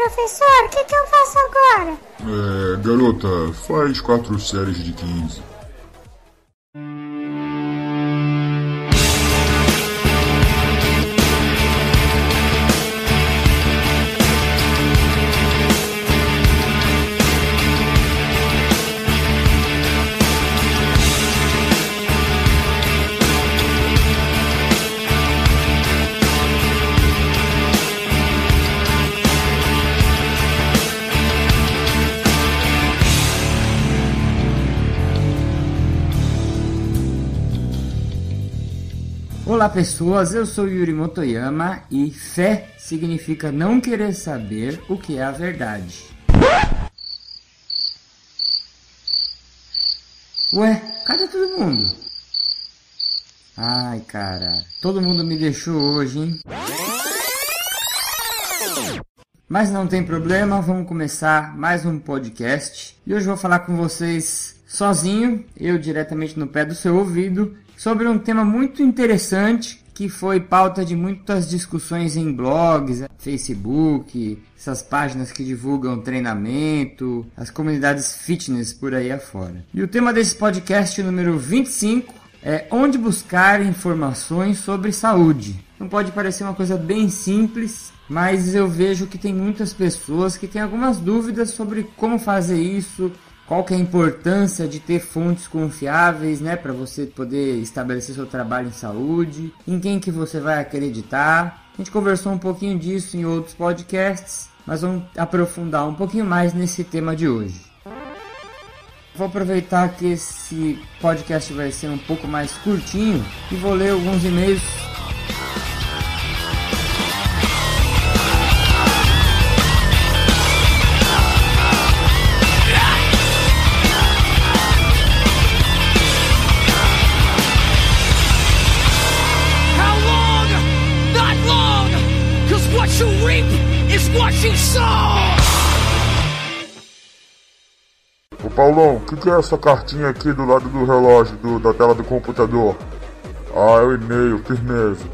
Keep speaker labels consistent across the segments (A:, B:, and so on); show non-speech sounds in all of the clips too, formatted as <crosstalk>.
A: Professor, o que, que eu faço agora?
B: É, garota, faz quatro séries de 15.
C: Pessoas, eu sou Yuri Motoyama e fé significa não querer saber o que é a verdade. Ué, cadê todo mundo? Ai cara, todo mundo me deixou hoje, hein? Mas não tem problema, vamos começar mais um podcast. E hoje vou falar com vocês sozinho, eu diretamente no pé do seu ouvido, sobre um tema muito interessante que foi pauta de muitas discussões em blogs, Facebook, essas páginas que divulgam treinamento, as comunidades fitness por aí afora. E o tema desse podcast número 25 é onde buscar informações sobre saúde. Não pode parecer uma coisa bem simples, mas eu vejo que tem muitas pessoas que têm algumas dúvidas sobre como fazer isso, qual que é a importância de ter fontes confiáveis, né, para você poder estabelecer seu trabalho em saúde, em quem que você vai acreditar. A gente conversou um pouquinho disso em outros podcasts, mas vamos aprofundar um pouquinho mais nesse tema de hoje. Vou aproveitar que esse podcast vai ser um pouco mais curtinho e vou ler alguns e-mails
B: Paulão, o que, que é essa cartinha aqui do lado do relógio, do- da tela do computador? Ah, é o e-mail, firmeza.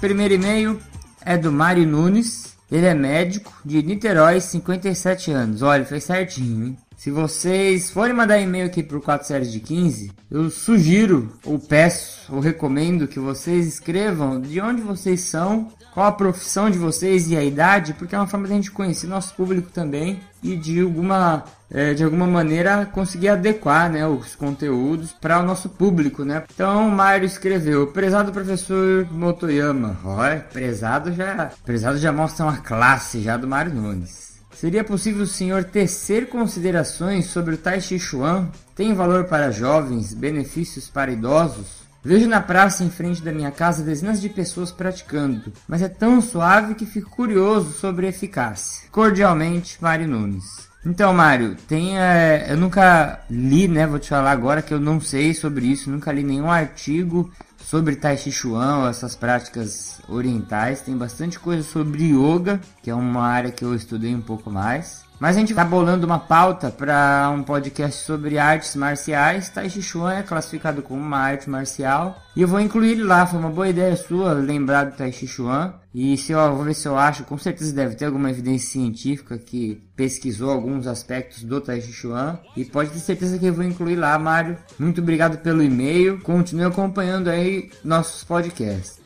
C: Primeiro e-mail é do Mário Nunes. Ele é médico de Niterói, 57 anos. Olha, fez certinho, hein? Se vocês forem mandar e-mail aqui pro 4 séries de 15, eu sugiro, ou peço, ou recomendo que vocês escrevam de onde vocês são, qual a profissão de vocês e a idade, porque é uma forma de a gente conhecer nosso público também e de alguma, eh, de alguma maneira conseguir adequar né, os conteúdos para o nosso público. Né? Então o Mário escreveu, prezado professor Motoyama, olha, prezado já, prezado já mostra uma classe já do Mário Nunes. Seria possível o senhor tecer considerações sobre o Tai Chi Chuan? Tem valor para jovens, benefícios para idosos? Vejo na praça em frente da minha casa dezenas de pessoas praticando, mas é tão suave que fico curioso sobre a eficácia. Cordialmente, Mário Nunes. Então, Mário, tem, é, eu nunca li, né? Vou te falar agora que eu não sei sobre isso, nunca li nenhum artigo sobre Tai Chi Chuan, essas práticas orientais. Tem bastante coisa sobre yoga, que é uma área que eu estudei um pouco mais. Mas a gente tá bolando uma pauta para um podcast sobre artes marciais. Tai Chi Chuan é classificado como uma arte marcial. E eu vou incluir ele lá. Foi uma boa ideia sua lembrar do Tai Chi Chuan. E se eu vou ver se eu acho, com certeza deve ter alguma evidência científica que pesquisou alguns aspectos do Tai Chi Chuan. E pode ter certeza que eu vou incluir lá, Mário. Muito obrigado pelo e-mail. Continue acompanhando aí nossos podcasts.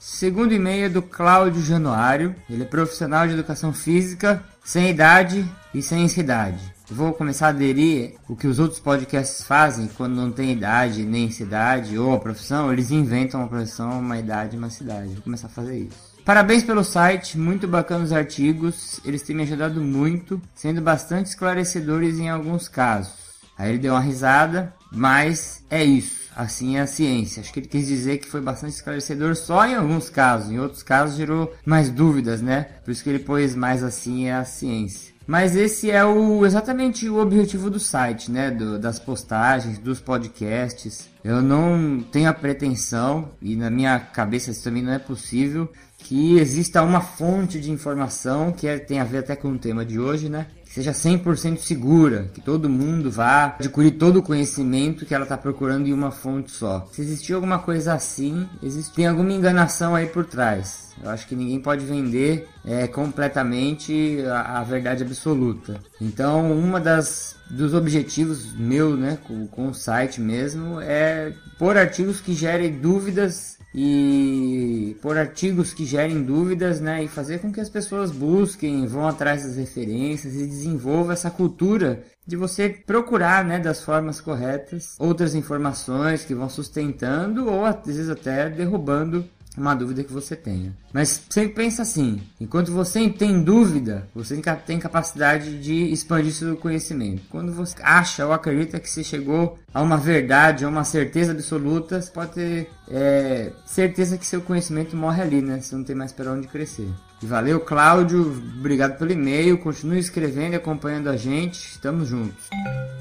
C: Segundo e-mail é do Cláudio Januário. Ele é profissional de educação física, sem idade e sem cidade. Vou começar a aderir o que os outros podcasts fazem quando não tem idade nem cidade ou a profissão, eles inventam uma profissão, uma idade uma cidade. Vou começar a fazer isso. Parabéns pelo site, muito bacana os artigos, eles têm me ajudado muito, sendo bastante esclarecedores em alguns casos. Aí ele deu uma risada, mas é isso. Assim é a ciência. Acho que ele quis dizer que foi bastante esclarecedor só em alguns casos. Em outros casos gerou mais dúvidas, né? Por isso que ele pôs mais assim é a ciência. Mas esse é o exatamente o objetivo do site, né? Do, das postagens, dos podcasts. Eu não tenho a pretensão, e na minha cabeça isso também não é possível, que exista uma fonte de informação que é, tem a ver até com o tema de hoje, né? Que seja 100% segura, que todo mundo vá adquirir todo o conhecimento que ela está procurando em uma fonte só. Se existir alguma coisa assim, existe, tem alguma enganação aí por trás. Eu acho que ninguém pode vender é, completamente a, a verdade absoluta. Então, uma das dos objetivos meu, né, com, com o site mesmo, é pôr artigos que gerem dúvidas e por artigos que gerem dúvidas, né, e fazer com que as pessoas busquem, vão atrás das referências e desenvolva essa cultura de você procurar, né, das formas corretas outras informações que vão sustentando ou às vezes até derrubando uma dúvida que você tenha. Mas sempre pensa assim: enquanto você tem dúvida, você tem capacidade de expandir seu conhecimento. Quando você acha ou acredita que você chegou a uma verdade, a uma certeza absoluta, você pode ter é, certeza que seu conhecimento morre ali, né? Você não tem mais para onde crescer. E valeu, Cláudio. Obrigado pelo e-mail. Continue escrevendo e acompanhando a gente. Estamos juntos.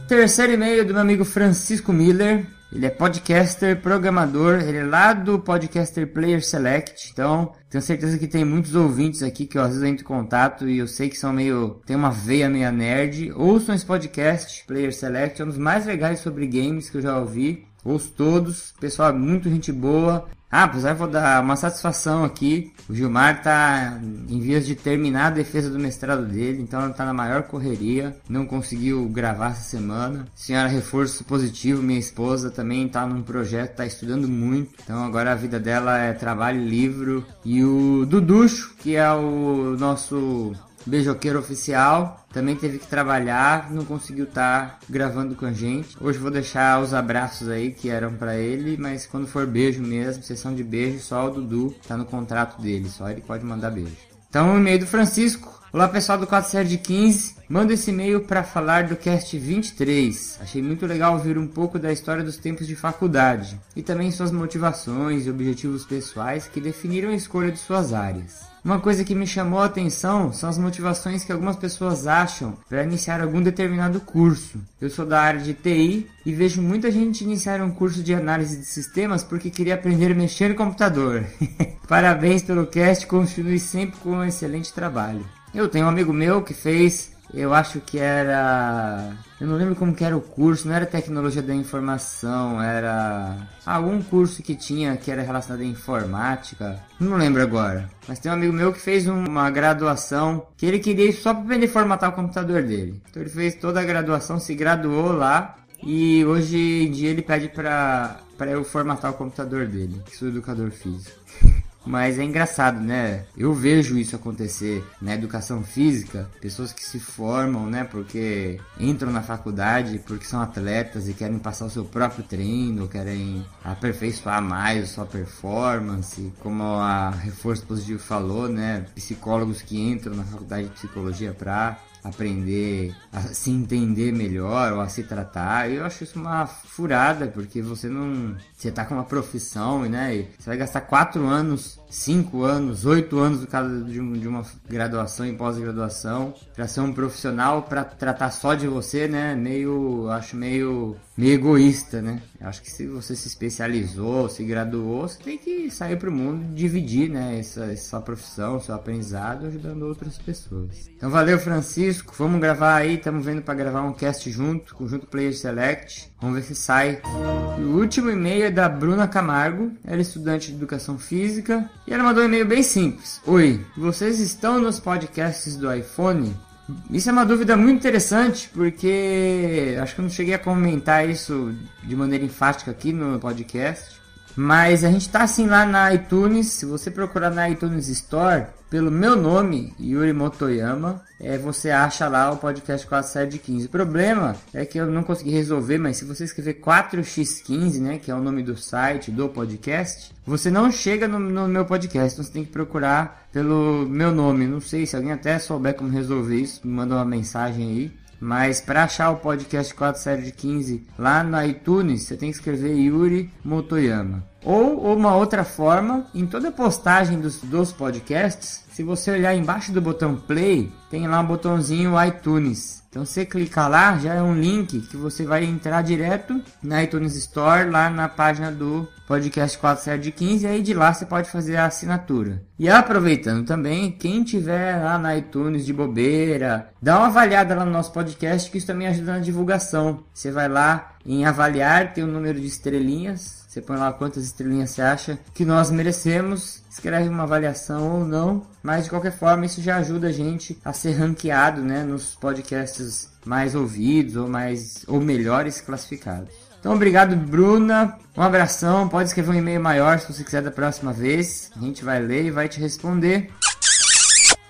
C: Terceiro e-mail do meu amigo Francisco Miller. Ele é podcaster, programador, ele é lá do Podcaster Player Select. Então, tenho certeza que tem muitos ouvintes aqui que eu, às vezes entro em contato e eu sei que são meio. tem uma veia meio nerd. Ouçam esse podcast, Player Select, é um dos mais legais sobre games que eu já ouvi. Ouço todos, pessoal, muito gente boa. Ah, apesar vou dar uma satisfação aqui. O Gilmar está em vias de terminar a defesa do mestrado dele, então está na maior correria. Não conseguiu gravar essa semana. Senhora Reforço Positivo, minha esposa, também está num projeto, está estudando muito. Então agora a vida dela é trabalho livro. E o Duducho, que é o nosso beijoqueiro oficial, também teve que trabalhar, não conseguiu estar tá gravando com a gente. Hoje vou deixar os abraços aí que eram para ele, mas quando for beijo mesmo, sessão de beijo, só o Dudu tá no contrato dele, só ele pode mandar beijo. Então, o e-mail do Francisco. Olá pessoal do 4 série de 15, manda esse e-mail para falar do cast 23. Achei muito legal ouvir um pouco da história dos tempos de faculdade e também suas motivações e objetivos pessoais que definiram a escolha de suas áreas. Uma coisa que me chamou a atenção são as motivações que algumas pessoas acham para iniciar algum determinado curso. Eu sou da área de TI e vejo muita gente iniciar um curso de análise de sistemas porque queria aprender a mexer no computador. <laughs> Parabéns pelo cast, continue sempre com um excelente trabalho. Eu tenho um amigo meu que fez eu acho que era. Eu não lembro como que era o curso, não era tecnologia da informação, era algum curso que tinha que era relacionado à informática. Não lembro agora. Mas tem um amigo meu que fez uma graduação que ele queria só para aprender a formatar o computador dele. Então ele fez toda a graduação, se graduou lá e hoje em dia ele pede para para eu formatar o computador dele. Sou educador físico. <laughs> Mas é engraçado, né? Eu vejo isso acontecer na educação física, pessoas que se formam, né, porque entram na faculdade porque são atletas e querem passar o seu próprio treino, querem aperfeiçoar mais a sua performance, como a Reforço Positivo falou, né? Psicólogos que entram na faculdade de psicologia para aprender a se entender melhor ou a se tratar. Eu acho isso uma furada, porque você não. Você tá com uma profissão, né? E você vai gastar quatro anos, cinco anos, oito anos de, de uma graduação e pós-graduação para ser um profissional para tratar só de você, né? Meio. Acho meio meio egoísta, né? Acho que se você se especializou, se graduou, você tem que sair para o mundo e dividir, né? Essa, essa profissão, seu aprendizado, ajudando outras pessoas. Então valeu, Francisco. Vamos gravar aí, estamos vendo para gravar um cast junto, com junto Player Select. Vamos ver se sai. O último e-mail é da Bruna Camargo. Ela é estudante de educação física e ela mandou um e-mail bem simples. Oi, vocês estão nos podcasts do iPhone? Isso é uma dúvida muito interessante, porque acho que eu não cheguei a comentar isso de maneira enfática aqui no podcast. Mas a gente está assim lá na iTunes. Se você procurar na iTunes Store, pelo meu nome, Yuri Motoyama, é, você acha lá o podcast 4715. O problema é que eu não consegui resolver, mas se você escrever 4x15, né, que é o nome do site do podcast, você não chega no, no meu podcast, então você tem que procurar pelo meu nome. Não sei se alguém até souber como resolver isso, me manda uma mensagem aí. Mas para achar o podcast 4 série de 15 lá no iTunes, você tem que escrever Yuri Motoyama. Ou uma outra forma, em toda postagem dos, dos podcasts, se você olhar embaixo do botão play, tem lá um botãozinho iTunes. Então você clicar lá, já é um link que você vai entrar direto na iTunes Store, lá na página do podcast 47 de 15, e aí de lá você pode fazer a assinatura. E aproveitando também, quem tiver lá na iTunes de bobeira, dá uma avaliada lá no nosso podcast, que isso também ajuda na divulgação. Você vai lá em avaliar, tem o um número de estrelinhas, você põe lá quantas estrelinhas você acha que nós merecemos, escreve uma avaliação ou não, mas de qualquer forma isso já ajuda a gente a ser ranqueado, né, nos podcasts mais ouvidos ou mais ou melhores classificados. Então, obrigado, Bruna. Um abração. Pode escrever um e-mail maior se você quiser da próxima vez. A gente vai ler e vai te responder.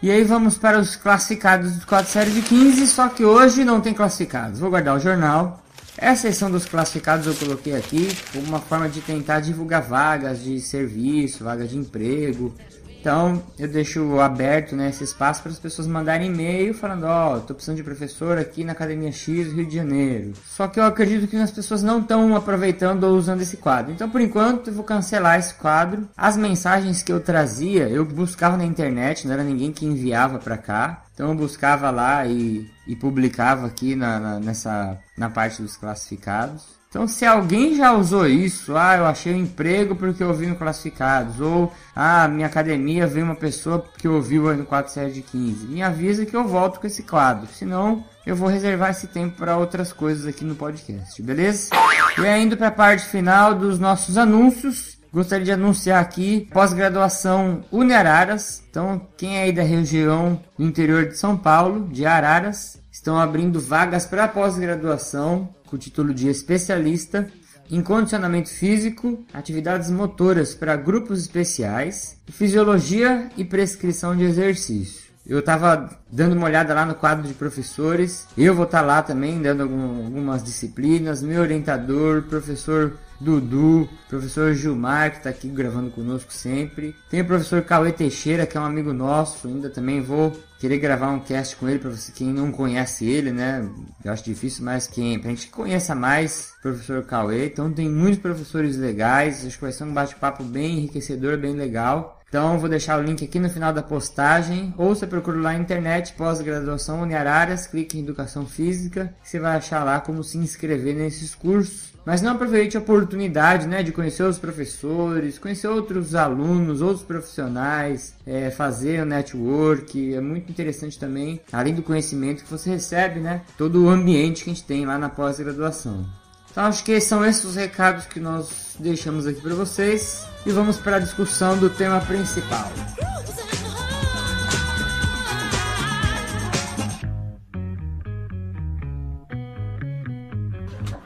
C: E aí vamos para os classificados do 4 série de 15, só que hoje não tem classificados. Vou guardar o jornal essa seção dos classificados eu coloquei aqui como uma forma de tentar divulgar vagas de serviço, vagas de emprego. Então eu deixo aberto né, esse espaço para as pessoas mandarem e-mail falando: Ó, oh, tô precisando de professor aqui na Academia X Rio de Janeiro. Só que eu acredito que as pessoas não estão aproveitando ou usando esse quadro. Então por enquanto eu vou cancelar esse quadro. As mensagens que eu trazia eu buscava na internet, não era ninguém que enviava para cá. Então eu buscava lá e, e publicava aqui na, na, nessa, na parte dos classificados. Então, se alguém já usou isso, ah, eu achei um emprego porque eu vi no classificados, ou ah, minha academia veio uma pessoa que ouviu no 4 série de 15, me avisa que eu volto com esse quadro, senão eu vou reservar esse tempo para outras coisas aqui no podcast, beleza? E indo para a parte final dos nossos anúncios, Gostaria de anunciar aqui pós-graduação Uniararas. Então, quem é aí da região do interior de São Paulo, de Araras, estão abrindo vagas para pós-graduação com o título de especialista em condicionamento físico, atividades motoras para grupos especiais, fisiologia e prescrição de exercício. Eu estava dando uma olhada lá no quadro de professores. Eu vou estar tá lá também dando algum, algumas disciplinas. Meu orientador, professor Dudu, professor Gilmar, que está aqui gravando conosco sempre. Tem o professor Cauê Teixeira, que é um amigo nosso, ainda também vou querer gravar um cast com ele para você quem não conhece ele, né? Eu acho difícil, mas quem pra gente que conheça mais o professor Cauê. Então tem muitos professores legais, acho que vai ser um bate-papo bem enriquecedor, bem legal. Então vou deixar o link aqui no final da postagem, ou você procura lá na internet, pós-graduação Uniararas, clique em Educação Física, você vai achar lá como se inscrever nesses cursos. Mas não aproveite a oportunidade né, de conhecer os professores, conhecer outros alunos, outros profissionais, é, fazer o network. É muito interessante também, além do conhecimento que você recebe, né, todo o ambiente que a gente tem lá na pós-graduação. Então acho que são esses os recados que nós deixamos aqui para vocês e vamos para a discussão do tema principal.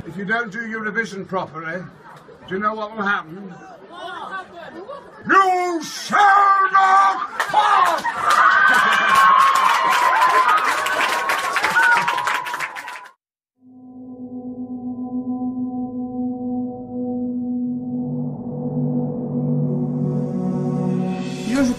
D: If you don't do your revision properly, do you know what will happen? You shall not pass! <laughs>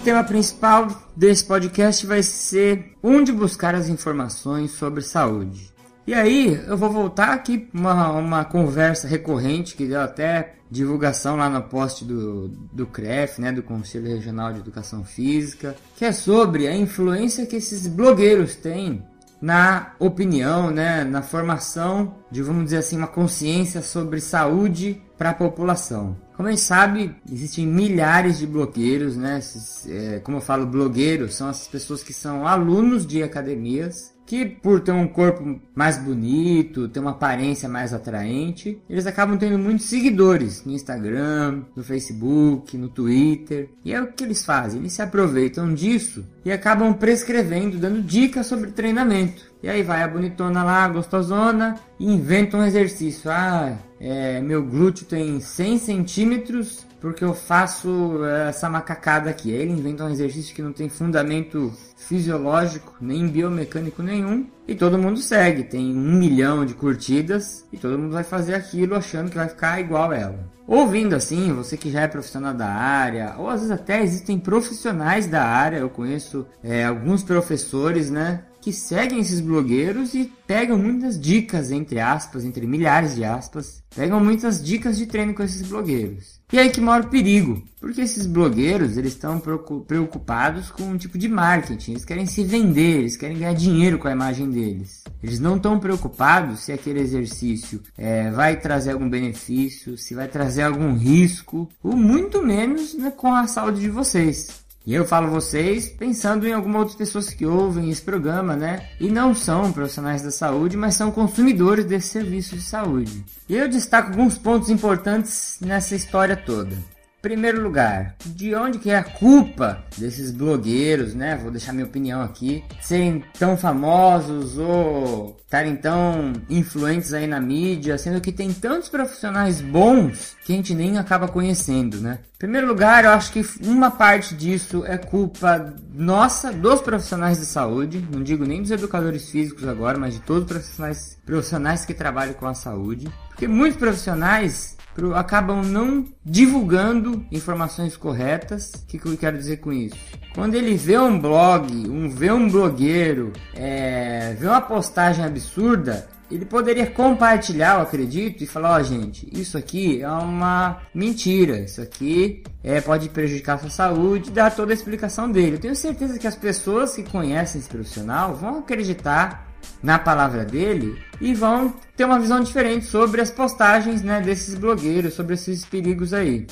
C: tema principal desse podcast vai ser onde buscar as informações sobre saúde. E aí, eu vou voltar aqui uma, uma conversa recorrente que deu até divulgação lá no post do, do CREF, né, do Conselho Regional de Educação Física, que é sobre a influência que esses blogueiros têm na opinião, né, na formação de, vamos dizer assim, uma consciência sobre saúde para a população. Como a gente sabe, existem milhares de blogueiros, né? Esses, é, como eu falo, blogueiros são essas pessoas que são alunos de academias que por ter um corpo mais bonito, ter uma aparência mais atraente, eles acabam tendo muitos seguidores no Instagram, no Facebook, no Twitter. E é o que eles fazem, eles se aproveitam disso e acabam prescrevendo, dando dicas sobre treinamento. E aí vai a bonitona lá, gostosona, e inventa um exercício. Ah, é, meu glúteo tem 100 centímetros porque eu faço é, essa macacada aqui. Ele inventa um exercício que não tem fundamento fisiológico, nem biomecânico nenhum, e todo mundo segue. Tem um milhão de curtidas e todo mundo vai fazer aquilo achando que vai ficar igual ela. Ouvindo assim, você que já é profissional da área, ou às vezes até existem profissionais da área, eu conheço é, alguns professores, né? Que seguem esses blogueiros e pegam muitas dicas, entre aspas, entre milhares de aspas, pegam muitas dicas de treino com esses blogueiros. E aí que mora o perigo, porque esses blogueiros eles estão preocupados com um tipo de marketing, eles querem se vender, eles querem ganhar dinheiro com a imagem deles. Eles não estão preocupados se aquele exercício é, vai trazer algum benefício, se vai trazer algum risco, ou muito menos né, com a saúde de vocês. E eu falo vocês pensando em algumas outras pessoas que ouvem esse programa, né? E não são profissionais da saúde, mas são consumidores desse serviço de saúde. E eu destaco alguns pontos importantes nessa história toda primeiro lugar, de onde que é a culpa desses blogueiros, né? Vou deixar minha opinião aqui, serem tão famosos ou estarem tão influentes aí na mídia, sendo que tem tantos profissionais bons que a gente nem acaba conhecendo, né? Em primeiro lugar, eu acho que uma parte disso é culpa nossa, dos profissionais de saúde, não digo nem dos educadores físicos agora, mas de todos os profissionais, profissionais que trabalham com a saúde, porque muitos profissionais acabam não divulgando informações corretas. O que, que eu quero dizer com isso? Quando ele vê um blog, um vê um blogueiro, é, vê uma postagem absurda, ele poderia compartilhar, eu acredito, e falar, ó oh, gente, isso aqui é uma mentira, isso aqui é, pode prejudicar a sua saúde, dar toda a explicação dele. Eu tenho certeza que as pessoas que conhecem esse profissional vão acreditar na palavra dele e vão ter uma visão diferente sobre as postagens né, desses blogueiros, sobre esses perigos aí.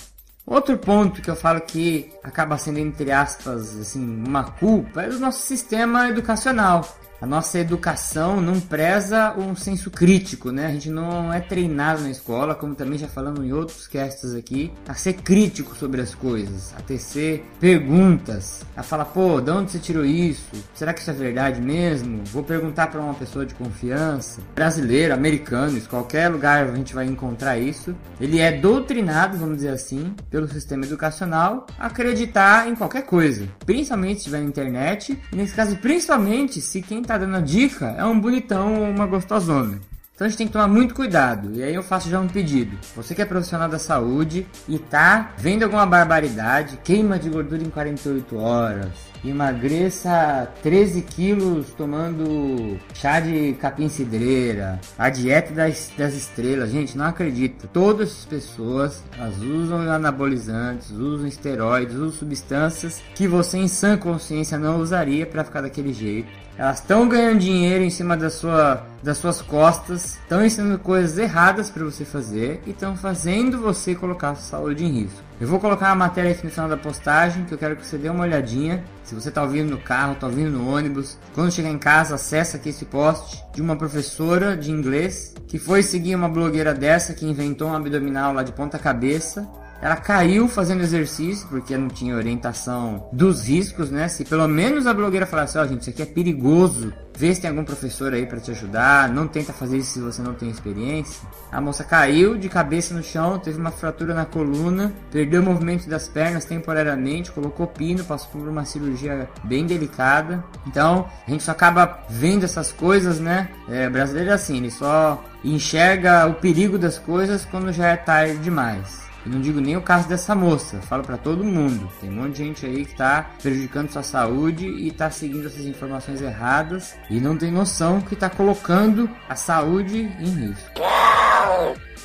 C: Outro ponto que eu falo que acaba sendo, entre aspas, assim, uma culpa é do nosso sistema educacional a nossa educação não preza um senso crítico, né? A gente não é treinado na escola, como também já falamos em outros castes aqui, a ser crítico sobre as coisas, a tecer perguntas, a falar, pô, de onde você tirou isso? Será que isso é verdade mesmo? Vou perguntar para uma pessoa de confiança, brasileiro, americano, em qualquer lugar a gente vai encontrar isso. Ele é doutrinado, vamos dizer assim, pelo sistema educacional, a acreditar em qualquer coisa, principalmente se estiver na internet, e nesse caso, principalmente se quem está tá dando a dica é um bonitão ou uma gostosona. Então a gente tem que tomar muito cuidado. E aí eu faço já um pedido. Você que é profissional da saúde e tá vendo alguma barbaridade, queima de gordura em 48 horas, emagreça 13 quilos tomando chá de capim cidreira, a dieta das, das estrelas. Gente, não acredita. Todas as pessoas elas usam anabolizantes, usam esteroides, usam substâncias que você em sã consciência não usaria para ficar daquele jeito. Elas estão ganhando dinheiro em cima da sua, das suas costas, estão ensinando coisas erradas para você fazer e estão fazendo você colocar a sua saúde em risco. Eu vou colocar a matéria aqui no final da postagem que eu quero que você dê uma olhadinha. Se você está ouvindo no carro, está ouvindo no ônibus, quando chegar em casa, acessa aqui esse post de uma professora de inglês que foi seguir uma blogueira dessa que inventou um abdominal lá de ponta cabeça ela caiu fazendo exercício porque não tinha orientação dos riscos, né? Se pelo menos a blogueira falasse, ó, oh, gente, isso aqui é perigoso, vê se tem algum professor aí para te ajudar, não tenta fazer isso se você não tem experiência. A moça caiu de cabeça no chão, teve uma fratura na coluna, perdeu o movimento das pernas temporariamente, colocou pino, passou por uma cirurgia bem delicada. Então, a gente só acaba vendo essas coisas, né? É, brasileiro é assim, ele só enxerga o perigo das coisas quando já é tarde demais. E não digo nem o caso dessa moça, falo para todo mundo. Tem um monte de gente aí que tá prejudicando sua saúde e tá seguindo essas informações erradas e não tem noção que tá colocando a saúde em risco.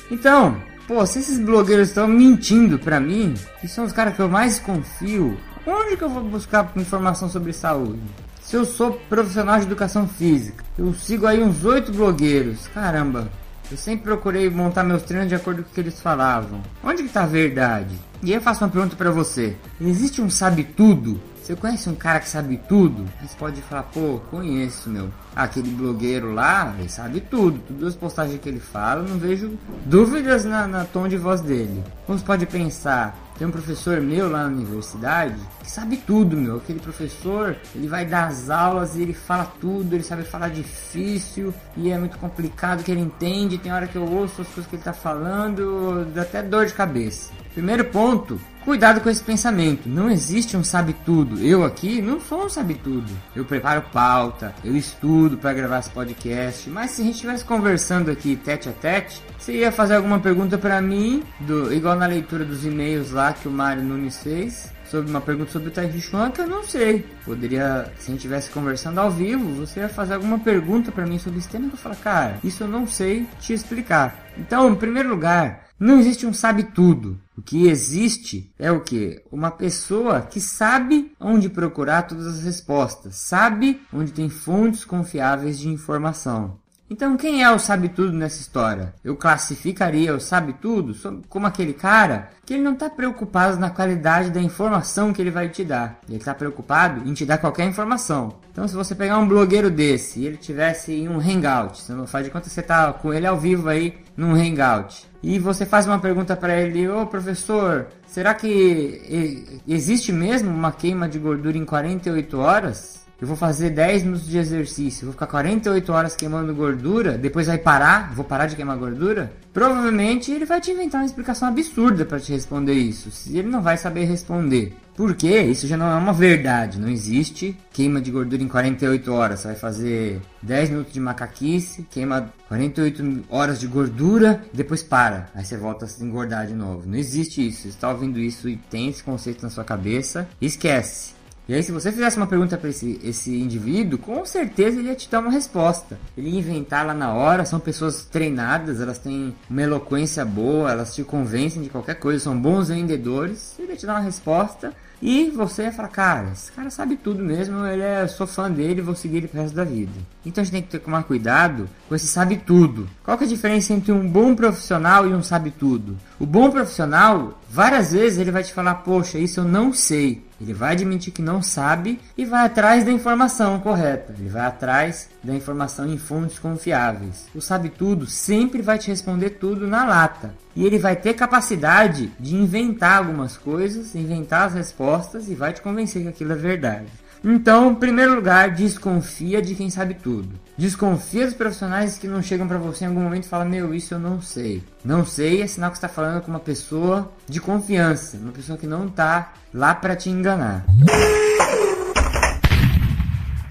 C: Então, pô, se esses blogueiros estão mentindo pra mim, que são os caras que eu mais confio, onde que eu vou buscar informação sobre saúde? Se eu sou profissional de educação física, eu sigo aí uns oito blogueiros, caramba, eu sempre procurei montar meus treinos de acordo com o que eles falavam. Onde que tá a verdade? E eu faço uma pergunta para você. Existe um sabe tudo? Você conhece um cara que sabe tudo? Você pode falar, pô, conheço, meu. Aquele blogueiro lá, ele sabe tudo. Todas as postagens que ele fala, não vejo dúvidas na, na tom de voz dele. Como você pode pensar, tem um professor meu lá na universidade que sabe tudo, meu. Aquele professor, ele vai dar as aulas e ele fala tudo, ele sabe falar difícil e é muito complicado que ele entende. Tem hora que eu ouço as coisas que ele tá falando, dá até dor de cabeça. Primeiro ponto, cuidado com esse pensamento. Não existe um sabe tudo. Eu aqui não sou um sabe tudo. Eu preparo pauta, eu estudo para gravar esse podcast. Mas se a gente estivesse conversando aqui tete a tete, você ia fazer alguma pergunta para mim, do, igual na leitura dos e-mails lá que o Mário Nunes fez sobre uma pergunta sobre o Tai Chuan que eu não sei. Poderia, se a gente estivesse conversando ao vivo, você ia fazer alguma pergunta para mim sobre esse tema que eu falo, cara, isso eu não sei te explicar. Então, em primeiro lugar, não existe um sabe tudo. O que existe é o que? Uma pessoa que sabe onde procurar todas as respostas, sabe onde tem fontes confiáveis de informação. Então, quem é o sabe-tudo nessa história? Eu classificaria o sabe-tudo como aquele cara que ele não está preocupado na qualidade da informação que ele vai te dar. Ele está preocupado em te dar qualquer informação. Então, se você pegar um blogueiro desse e ele tivesse em um hangout, você não faz de conta que você está com ele ao vivo aí num hangout, e você faz uma pergunta para ele: Ô professor, será que existe mesmo uma queima de gordura em 48 horas? eu vou fazer 10 minutos de exercício, vou ficar 48 horas queimando gordura, depois vai parar, vou parar de queimar gordura? Provavelmente ele vai te inventar uma explicação absurda para te responder isso, se ele não vai saber responder. Porque isso já não é uma verdade, não existe queima de gordura em 48 horas. Você vai fazer 10 minutos de macaquice, queima 48 horas de gordura, depois para. Aí você volta a se engordar de novo. Não existe isso. Você está ouvindo isso e tem esse conceito na sua cabeça, esquece. E aí, se você fizesse uma pergunta para esse, esse indivíduo, com certeza ele ia te dar uma resposta. Ele ia inventar lá na hora, são pessoas treinadas, elas têm uma eloquência boa, elas te convencem de qualquer coisa, são bons vendedores. Ele ia te dar uma resposta e você ia falar, cara, esse cara sabe tudo mesmo, ele é, sou fã dele, vou seguir ele pro resto da vida. Então a gente tem que tomar cuidado com esse sabe tudo. Qual que é a diferença entre um bom profissional e um sabe tudo? O bom profissional, várias vezes ele vai te falar, poxa, isso eu não sei. Ele vai admitir que não sabe e vai atrás da informação correta. Ele vai atrás da informação em fontes confiáveis. O sabe tudo sempre vai te responder tudo na lata. E ele vai ter capacidade de inventar algumas coisas, inventar as respostas e vai te convencer que aquilo é verdade. Então, em primeiro lugar, desconfia de quem sabe tudo. Desconfia dos profissionais que não chegam para você em algum momento e falam: Meu, isso eu não sei. Não sei é sinal que está falando com uma pessoa de confiança, uma pessoa que não está lá para te enganar.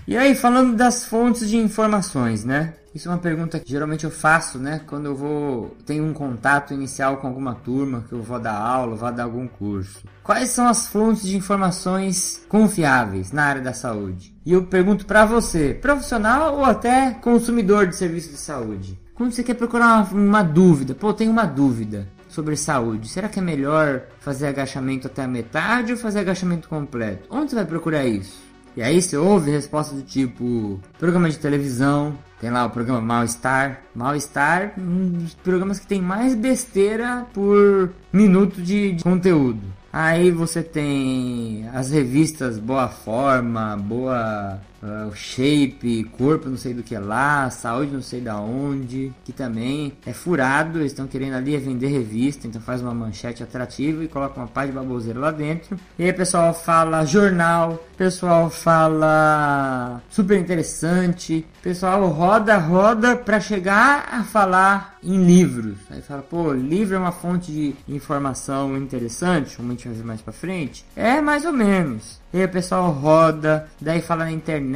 C: E aí, falando das fontes de informações, né? Isso é uma pergunta que geralmente eu faço, né? Quando eu vou tenho um contato inicial com alguma turma, que eu vou dar aula, vou dar algum curso. Quais são as fontes de informações confiáveis na área da saúde? E eu pergunto para você, profissional ou até consumidor de serviço de saúde. Quando você quer procurar uma, uma dúvida, pô, tem uma dúvida sobre saúde. Será que é melhor fazer agachamento até a metade ou fazer agachamento completo? Onde você vai procurar isso? E aí você ouve respostas do tipo programa de televisão, tem lá o programa Mal-Estar. Mal-Estar, um dos programas que tem mais besteira por minuto de, de conteúdo. Aí você tem as revistas Boa Forma, Boa uh, Shape, Corpo não sei do que lá, Saúde não sei da onde, que também é furado, eles estão querendo ali vender revista, então faz uma manchete atrativa e coloca uma pá de baboseira lá dentro. E aí o pessoal fala jornal, pessoal fala super interessante, pessoal roda, roda para chegar a falar em livros. Aí fala, pô, livro é uma fonte de informação interessante, como a gente vai ver mais pra frente. É mais ou menos. E aí o pessoal roda, daí fala na internet,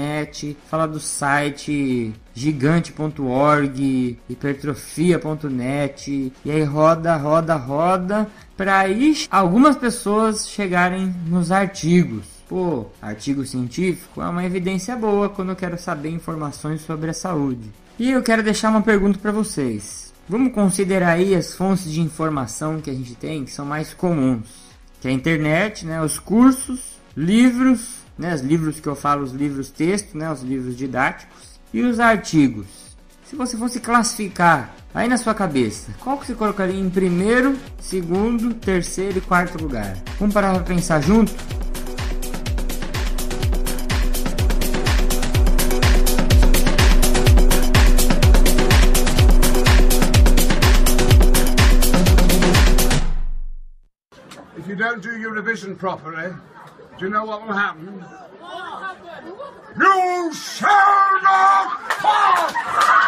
C: fala do site gigante.org, hipertrofia.net, e aí roda, roda, roda, para aí algumas pessoas chegarem nos artigos. Pô, artigo científico é uma evidência boa quando eu quero saber informações sobre a saúde. E eu quero deixar uma pergunta para vocês. Vamos considerar aí as fontes de informação que a gente tem que são mais comuns, que é a internet, né, os cursos, livros, né, os livros que eu falo, os livros texto, né, os livros didáticos e os artigos. Se você fosse classificar aí na sua cabeça, qual que você colocaria em primeiro, segundo, terceiro e quarto lugar? Vamos parar para pensar junto?
D: don't do your revision properly, do you know what will happen? You shall not pass!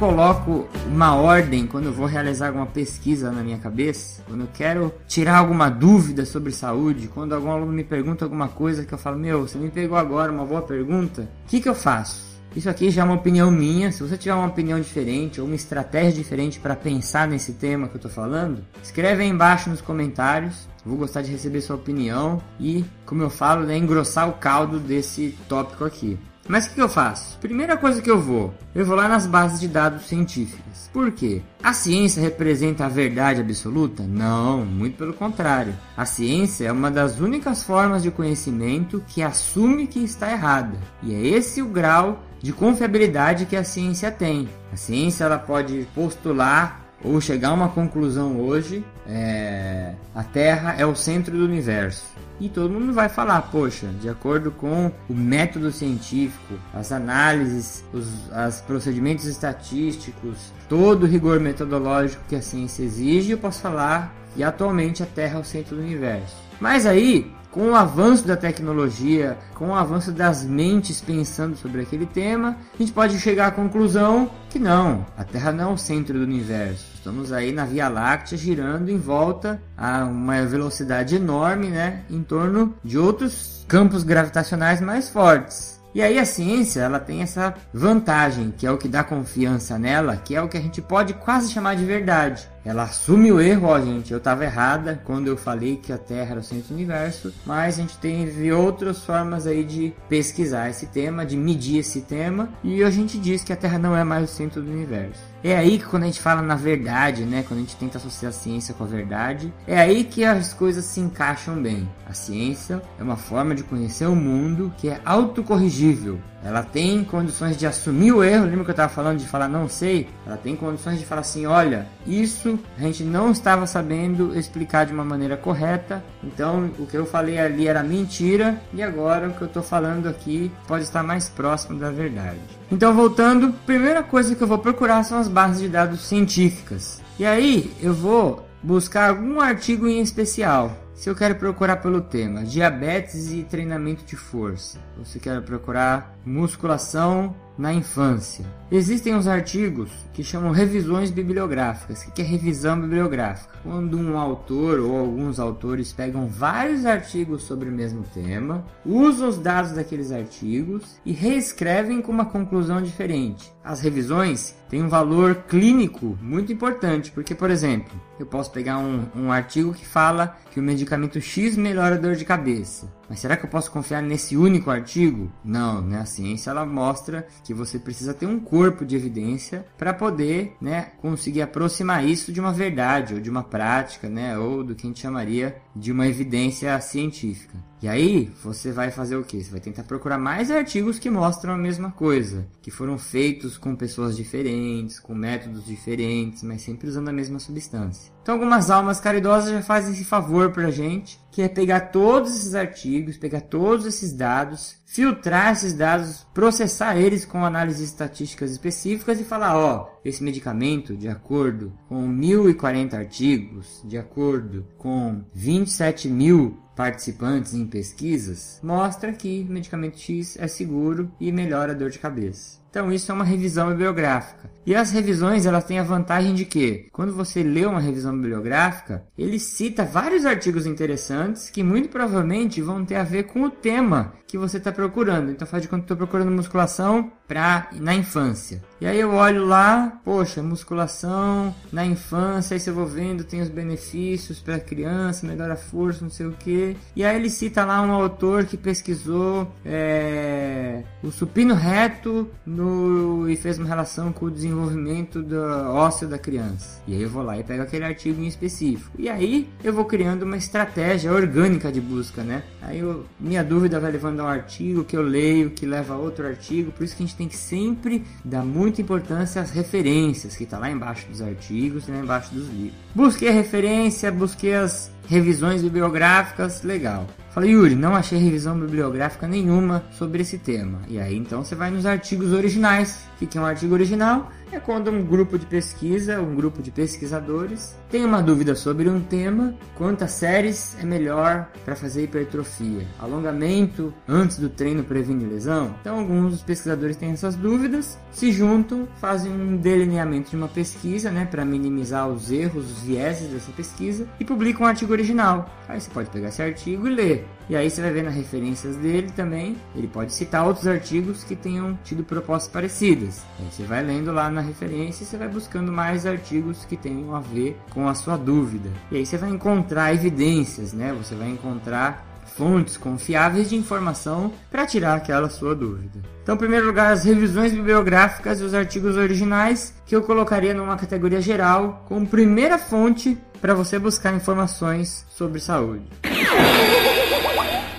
C: Coloco uma ordem quando eu vou realizar alguma pesquisa na minha cabeça, quando eu quero tirar alguma dúvida sobre saúde, quando algum aluno me pergunta alguma coisa que eu falo, meu, você me pegou agora uma boa pergunta, o que, que eu faço? Isso aqui já é uma opinião minha. Se você tiver uma opinião diferente ou uma estratégia diferente para pensar nesse tema que eu estou falando, escreve aí embaixo nos comentários. Vou gostar de receber sua opinião e, como eu falo, né, engrossar o caldo desse tópico aqui. Mas o que, eu faço? Primeira coisa que eu vou, eu vou lá nas bases de dados científicas. Por quê? A ciência representa a verdade absoluta? Não, muito pelo contrário. A ciência é uma das únicas formas de conhecimento que assume que está errada. E é esse o grau de confiabilidade que a ciência tem. A ciência ela pode postular ou chegar a uma conclusão hoje, é, a Terra é o centro do universo. E todo mundo vai falar, poxa, de acordo com o método científico, as análises, os as procedimentos estatísticos, todo o rigor metodológico que a ciência exige, eu posso falar que atualmente a Terra é o centro do universo. Mas aí com o avanço da tecnologia, com o avanço das mentes pensando sobre aquele tema, a gente pode chegar à conclusão que não, a Terra não é o centro do universo. Estamos aí na Via Láctea girando em volta a uma velocidade enorme, né, em torno de outros campos gravitacionais mais fortes. E aí a ciência, ela tem essa vantagem, que é o que dá confiança nela, que é o que a gente pode quase chamar de verdade. Ela assume o erro, ó gente, eu estava errada quando eu falei que a Terra era o centro do universo, mas a gente teve outras formas aí de pesquisar esse tema, de medir esse tema, e a gente diz que a Terra não é mais o centro do universo. É aí que quando a gente fala na verdade, né, quando a gente tenta associar a ciência com a verdade, é aí que as coisas se encaixam bem. A ciência é uma forma de conhecer o mundo que é autocorrigível. Ela tem condições de assumir o erro, lembra que eu estava falando de falar não sei? Ela tem condições de falar assim, olha, isso a gente não estava sabendo explicar de uma maneira correta, então o que eu falei ali era mentira e agora o que eu estou falando aqui pode estar mais próximo da verdade. Então voltando, primeira coisa que eu vou procurar são as bases de dados científicas. E aí eu vou buscar algum artigo em especial. Se eu quero procurar pelo tema diabetes e treinamento de força, ou se quero procurar musculação na infância. Existem os artigos que chamam revisões bibliográficas. O que é revisão bibliográfica? Quando um autor ou alguns autores pegam vários artigos sobre o mesmo tema, usam os dados daqueles artigos e reescrevem com uma conclusão diferente. As revisões têm um valor clínico muito importante, porque, por exemplo, eu posso pegar um, um artigo que fala que o medicamento X melhora a dor de cabeça. Mas será que eu posso confiar nesse único artigo? Não, né? A ciência ela mostra que você precisa ter um corpo de evidência para poder, né, conseguir aproximar isso de uma verdade ou de uma prática, né, ou do que a gente chamaria de uma evidência científica. E aí, você vai fazer o que? Você vai tentar procurar mais artigos que mostram a mesma coisa, que foram feitos com pessoas diferentes, com métodos diferentes, mas sempre usando a mesma substância. Então, algumas almas caridosas já fazem esse favor pra gente, que é pegar todos esses artigos, pegar todos esses dados, filtrar esses dados, processar eles com análises estatísticas específicas e falar, ó, esse medicamento, de acordo com 1040 artigos, de acordo com 27 mil participantes em pesquisas, mostra que medicamento X é seguro e melhora a dor de cabeça. Então isso é uma revisão bibliográfica. E as revisões elas têm a vantagem de que, quando você lê uma revisão bibliográfica, ele cita vários artigos interessantes que muito provavelmente vão ter a ver com o tema que você está procurando. Então faz de conta que estou procurando musculação para na infância. E aí eu olho lá, poxa, musculação na infância, aí você vou vendo, tem os benefícios para criança, melhora a força, não sei o que. E aí ele cita lá um autor que pesquisou é, o supino reto no, e fez uma relação com o desenvolvimento do ósseo da criança. E aí eu vou lá e pego aquele artigo em específico. E aí eu vou criando uma estratégia orgânica de busca, né? Aí eu, minha dúvida vai levando a um artigo que eu leio, que leva a outro artigo. Por isso que a gente tem que sempre dar muita importância às referências que está lá embaixo dos artigos e lá embaixo dos livros. Busquei a referência, busquei as revisões bibliográficas, legal. Falei, Yuri, não achei revisão bibliográfica nenhuma sobre esse tema. E aí então você vai nos artigos originais. Que é um artigo original? É quando um grupo de pesquisa, um grupo de pesquisadores, tem uma dúvida sobre um tema, quantas séries é melhor para fazer hipertrofia, alongamento antes do treino previne lesão. Então, alguns pesquisadores têm essas dúvidas, se juntam, fazem um delineamento de uma pesquisa, né, para minimizar os erros, os vieses dessa pesquisa e publicam um artigo original. Aí você pode pegar esse artigo e ler. E aí você vai ver nas referências dele também, ele pode citar outros artigos que tenham tido propostas parecidas. Aí você vai lendo lá na referência e você vai buscando mais artigos que tenham a ver com a sua dúvida. E aí você vai encontrar evidências, né? Você vai encontrar fontes confiáveis de informação para tirar aquela sua dúvida. Então, em primeiro lugar, as revisões bibliográficas e os artigos originais, que eu colocaria numa categoria geral, como primeira fonte para você buscar informações sobre saúde.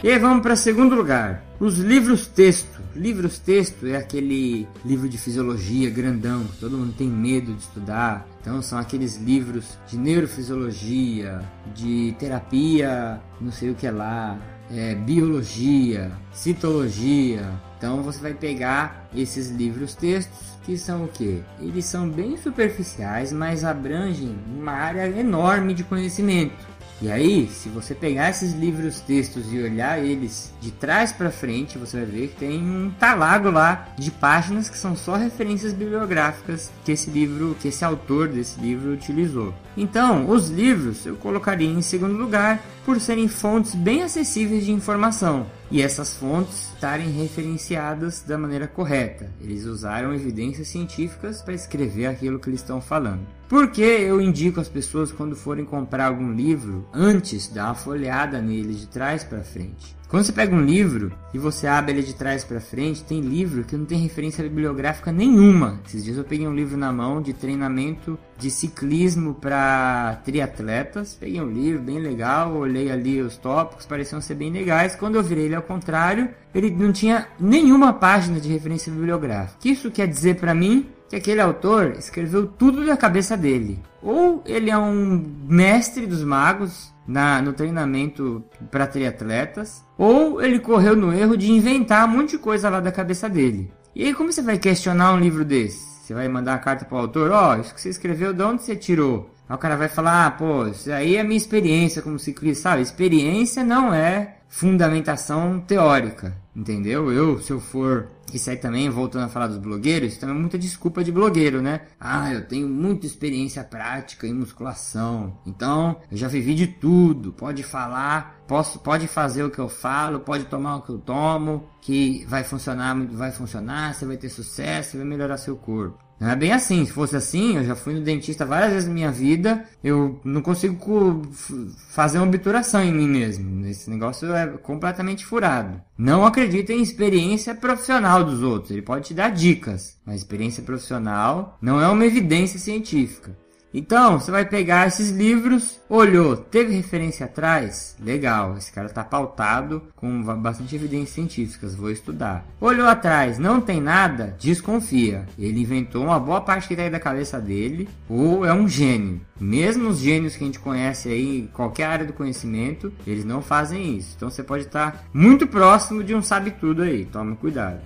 C: E vamos para segundo lugar, os livros texto. Livros texto é aquele livro de fisiologia grandão, que todo mundo tem medo de estudar. Então são aqueles livros de neurofisiologia, de terapia, não sei o que lá, é, biologia, citologia. Então você vai pegar esses livros textos que são o que? Eles são bem superficiais, mas abrangem uma área enorme de conhecimento. E aí, se você pegar esses livros textos e olhar eles de trás para frente, você vai ver que tem um talago lá de páginas que são só referências bibliográficas que esse livro, que esse autor desse livro utilizou. Então, os livros eu colocaria em segundo lugar por serem fontes bem acessíveis de informação e essas fontes estarem referenciadas da maneira correta. Eles usaram evidências científicas para escrever aquilo que eles estão falando. Por que eu indico às pessoas quando forem comprar algum livro antes dar uma folheada nele de trás para frente? Quando você pega um livro e você abre ele de trás para frente, tem livro que não tem referência bibliográfica nenhuma. Esses dias eu peguei um livro na mão de treinamento de ciclismo para triatletas. Peguei um livro bem legal, olhei ali os tópicos, pareciam ser bem legais. Quando eu virei ele ao contrário, ele não tinha nenhuma página de referência bibliográfica. O que isso quer dizer para mim? Que aquele autor escreveu tudo da cabeça dele. Ou ele é um mestre dos magos, na, no treinamento para triatletas, ou ele correu no erro de inventar um monte de coisa lá da cabeça dele. E aí, como você vai questionar um livro desse? Você vai mandar a carta para o autor: Ó, oh, isso que você escreveu, de onde você tirou? Aí o cara vai falar: Ah, pô, isso aí é minha experiência como ciclista, sabe? Experiência não é fundamentação teórica, entendeu? Eu, se eu for isso aí também, voltando a falar dos blogueiros, também é muita desculpa de blogueiro, né? Ah, eu tenho muita experiência prática em musculação. Então, eu já vivi de tudo. Pode falar, posso, pode fazer o que eu falo, pode tomar o que eu tomo, que vai funcionar, vai funcionar, você vai ter sucesso, vai melhorar seu corpo. Não é bem assim. Se fosse assim, eu já fui no dentista várias vezes na minha vida. Eu não consigo fazer uma obturação em mim mesmo. Esse negócio é completamente furado. Não acredita em experiência profissional dos outros. Ele pode te dar dicas, mas experiência profissional não é uma evidência científica. Então, você vai pegar esses livros, olhou, teve referência atrás? Legal, esse cara está pautado com bastante evidências científicas, vou estudar. Olhou atrás, não tem nada? Desconfia. Ele inventou uma boa parte que está aí da cabeça dele, ou é um gênio. Mesmo os gênios que a gente conhece aí, qualquer área do conhecimento, eles não fazem isso. Então você pode estar muito próximo de um sabe-tudo aí, tome cuidado.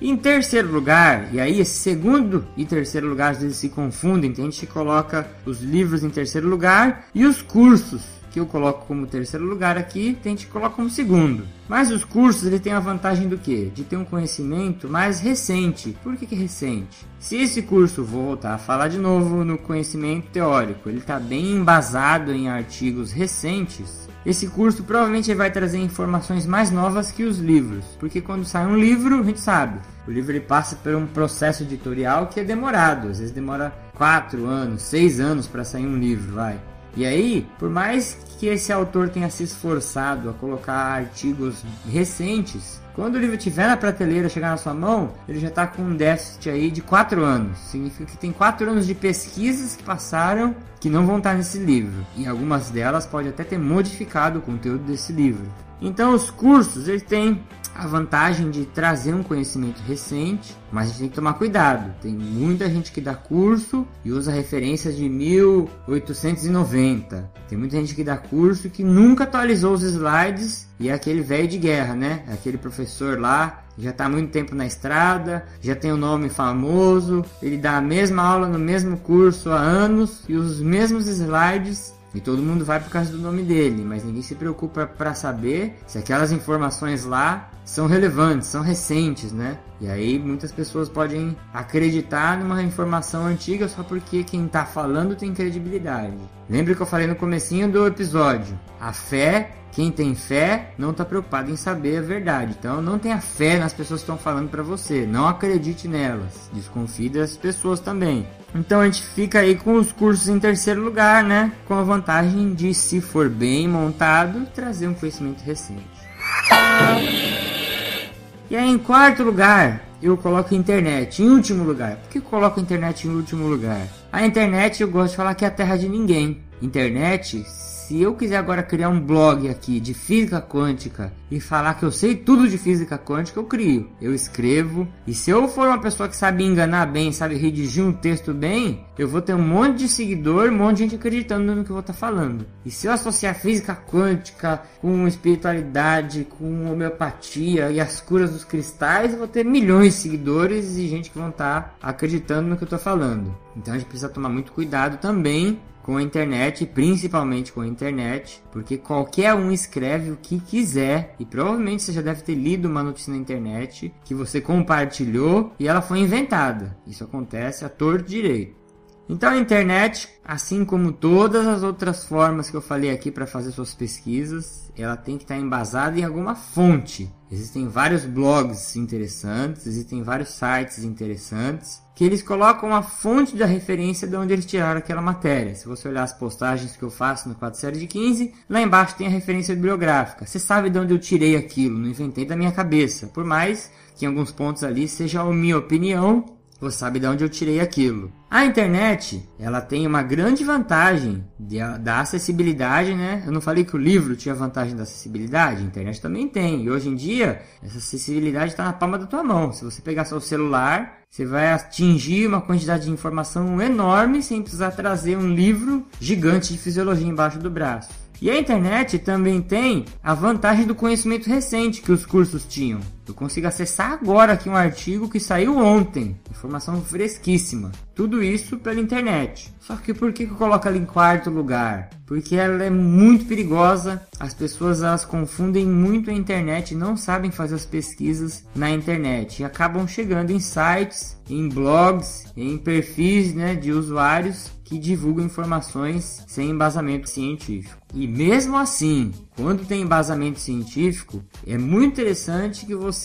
C: Em terceiro lugar, e aí segundo e terceiro lugar às vezes se confundem, então a gente coloca os livros em terceiro lugar e os cursos que eu coloco como terceiro lugar aqui, a gente coloca como segundo. Mas os cursos ele tem a vantagem do que? De ter um conhecimento mais recente. Por que, que é recente? Se esse curso, vou voltar a falar de novo no conhecimento teórico, ele está bem embasado em artigos recentes, esse curso provavelmente vai trazer informações mais novas que os livros, porque quando sai um livro, a gente sabe, o livro ele passa por um processo editorial que é demorado, às vezes demora 4 anos, 6 anos para sair um livro, vai. E aí, por mais que esse autor tenha se esforçado a colocar artigos recentes, quando o livro estiver na prateleira, chegar na sua mão, ele já está com um déficit aí de 4 anos. Significa que tem 4 anos de pesquisas que passaram que não vão estar nesse livro. E algumas delas pode até ter modificado o conteúdo desse livro. Então os cursos eles têm a vantagem de trazer um conhecimento recente, mas a gente tem que tomar cuidado. Tem muita gente que dá curso e usa referências de 1890. Tem muita gente que dá curso que nunca atualizou os slides e é aquele velho de guerra, né? Aquele professor lá, já está há muito tempo na estrada, já tem um nome famoso, ele dá a mesma aula no mesmo curso há anos e os mesmos slides e todo mundo vai por causa do nome dele, mas ninguém se preocupa para saber se aquelas informações lá são relevantes, são recentes, né? E aí muitas pessoas podem acreditar numa informação antiga só porque quem está falando tem credibilidade. Lembre que eu falei no comecinho do episódio. A fé quem tem fé não está preocupado em saber a verdade. Então não tenha fé nas pessoas que estão falando para você. Não acredite nelas. Desconfie das pessoas também. Então a gente fica aí com os cursos em terceiro lugar, né? Com a vantagem de, se for bem montado, trazer um conhecimento recente. E aí em quarto lugar, eu coloco a internet em último lugar. Por que eu coloco internet em último lugar? A internet eu gosto de falar que é a terra de ninguém. Internet se eu quiser agora criar um blog aqui de física quântica e falar que eu sei tudo de física quântica, eu crio. Eu escrevo. E se eu for uma pessoa que sabe enganar bem, sabe redigir um texto bem, eu vou ter um monte de seguidor, um monte de gente acreditando no que eu vou estar tá falando. E se eu associar física quântica com espiritualidade, com homeopatia e as curas dos cristais, eu vou ter milhões de seguidores e gente que vão estar tá acreditando no que eu estou falando. Então a gente precisa tomar muito cuidado também com a internet, principalmente com a internet, porque qualquer um escreve o que quiser e provavelmente você já deve ter lido uma notícia na internet que você compartilhou e ela foi inventada. Isso acontece a torto direito. Então a internet, assim como todas as outras formas que eu falei aqui para fazer suas pesquisas, ela tem que estar embasada em alguma fonte. Existem vários blogs interessantes, existem vários sites interessantes que eles colocam a fonte da referência de onde eles tiraram aquela matéria. Se você olhar as postagens que eu faço no 4 série de 15, lá embaixo tem a referência bibliográfica. Você sabe de onde eu tirei aquilo, não inventei da minha cabeça. Por mais que em alguns pontos ali seja a minha opinião, você sabe de onde eu tirei aquilo. A internet, ela tem uma grande vantagem de, da acessibilidade, né? Eu não falei que o livro tinha vantagem da acessibilidade, a internet também tem. E hoje em dia, essa acessibilidade está na palma da tua mão. Se você pegar seu celular, você vai atingir uma quantidade de informação enorme sem precisar trazer um livro gigante de fisiologia embaixo do braço. E a internet também tem a vantagem do conhecimento recente que os cursos tinham. Eu consigo acessar agora aqui um artigo que saiu ontem, informação fresquíssima. Tudo isso pela internet. Só que por que eu coloco ela em quarto lugar? Porque ela é muito perigosa. As pessoas elas confundem muito a internet, não sabem fazer as pesquisas na internet e acabam chegando em sites, em blogs, em perfis né, de usuários que divulgam informações sem embasamento científico. E mesmo assim, quando tem embasamento científico, é muito interessante que você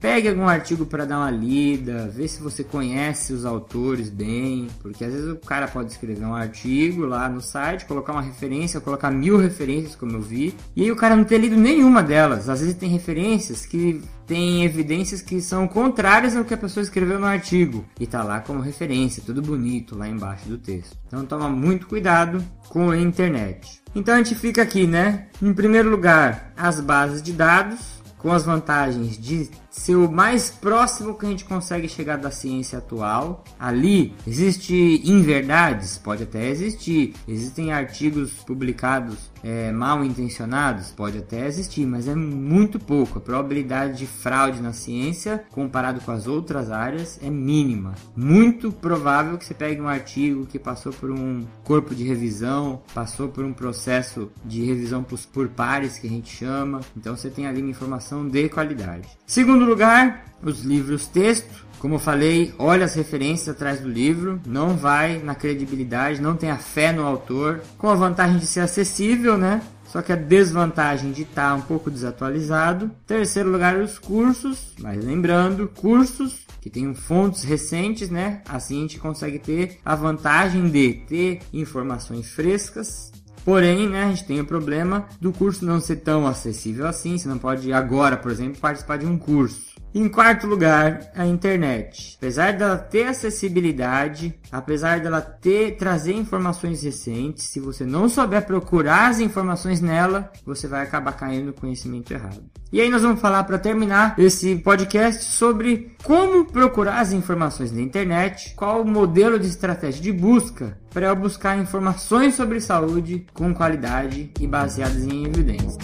C: pegue algum artigo para dar uma lida, ver se você conhece os autores bem, porque às vezes o cara pode escrever um artigo lá no site, colocar uma referência, colocar mil referências, como eu vi, e aí o cara não ter lido nenhuma delas. Às vezes tem referências que tem evidências que são contrárias ao que a pessoa escreveu no artigo e tá lá como referência, tudo bonito lá embaixo do texto. Então toma muito cuidado com a internet. Então a gente fica aqui, né? Em primeiro lugar, as bases de dados, com as vantagens de ser o mais próximo que a gente consegue chegar da ciência atual. Ali existe inverdades, pode até existir. Existem artigos publicados é, mal intencionados, pode até existir, mas é muito pouco. A probabilidade de fraude na ciência, comparado com as outras áreas, é mínima. Muito provável que você pegue um artigo que passou por um corpo de revisão, passou por um processo de revisão por, por pares que a gente chama. Então você tem ali uma informação de qualidade. Segundo segundo lugar, os livros texto. Como eu falei, olha as referências atrás do livro, não vai na credibilidade, não tenha fé no autor, com a vantagem de ser acessível, né? Só que a desvantagem de estar tá um pouco desatualizado. Terceiro lugar, os cursos, mas lembrando, cursos que tenham fontes recentes, né? Assim a gente consegue ter a vantagem de ter informações frescas, Porém, né, a gente tem o problema do curso não ser tão acessível assim. Você não pode agora, por exemplo, participar de um curso. Em quarto lugar, a internet. Apesar dela ter acessibilidade, apesar dela ter trazer informações recentes, se você não souber procurar as informações nela, você vai acabar caindo no conhecimento errado. E aí nós vamos falar para terminar esse podcast sobre como procurar as informações na internet, qual o modelo de estratégia de busca para buscar informações sobre saúde com qualidade e baseadas em evidências.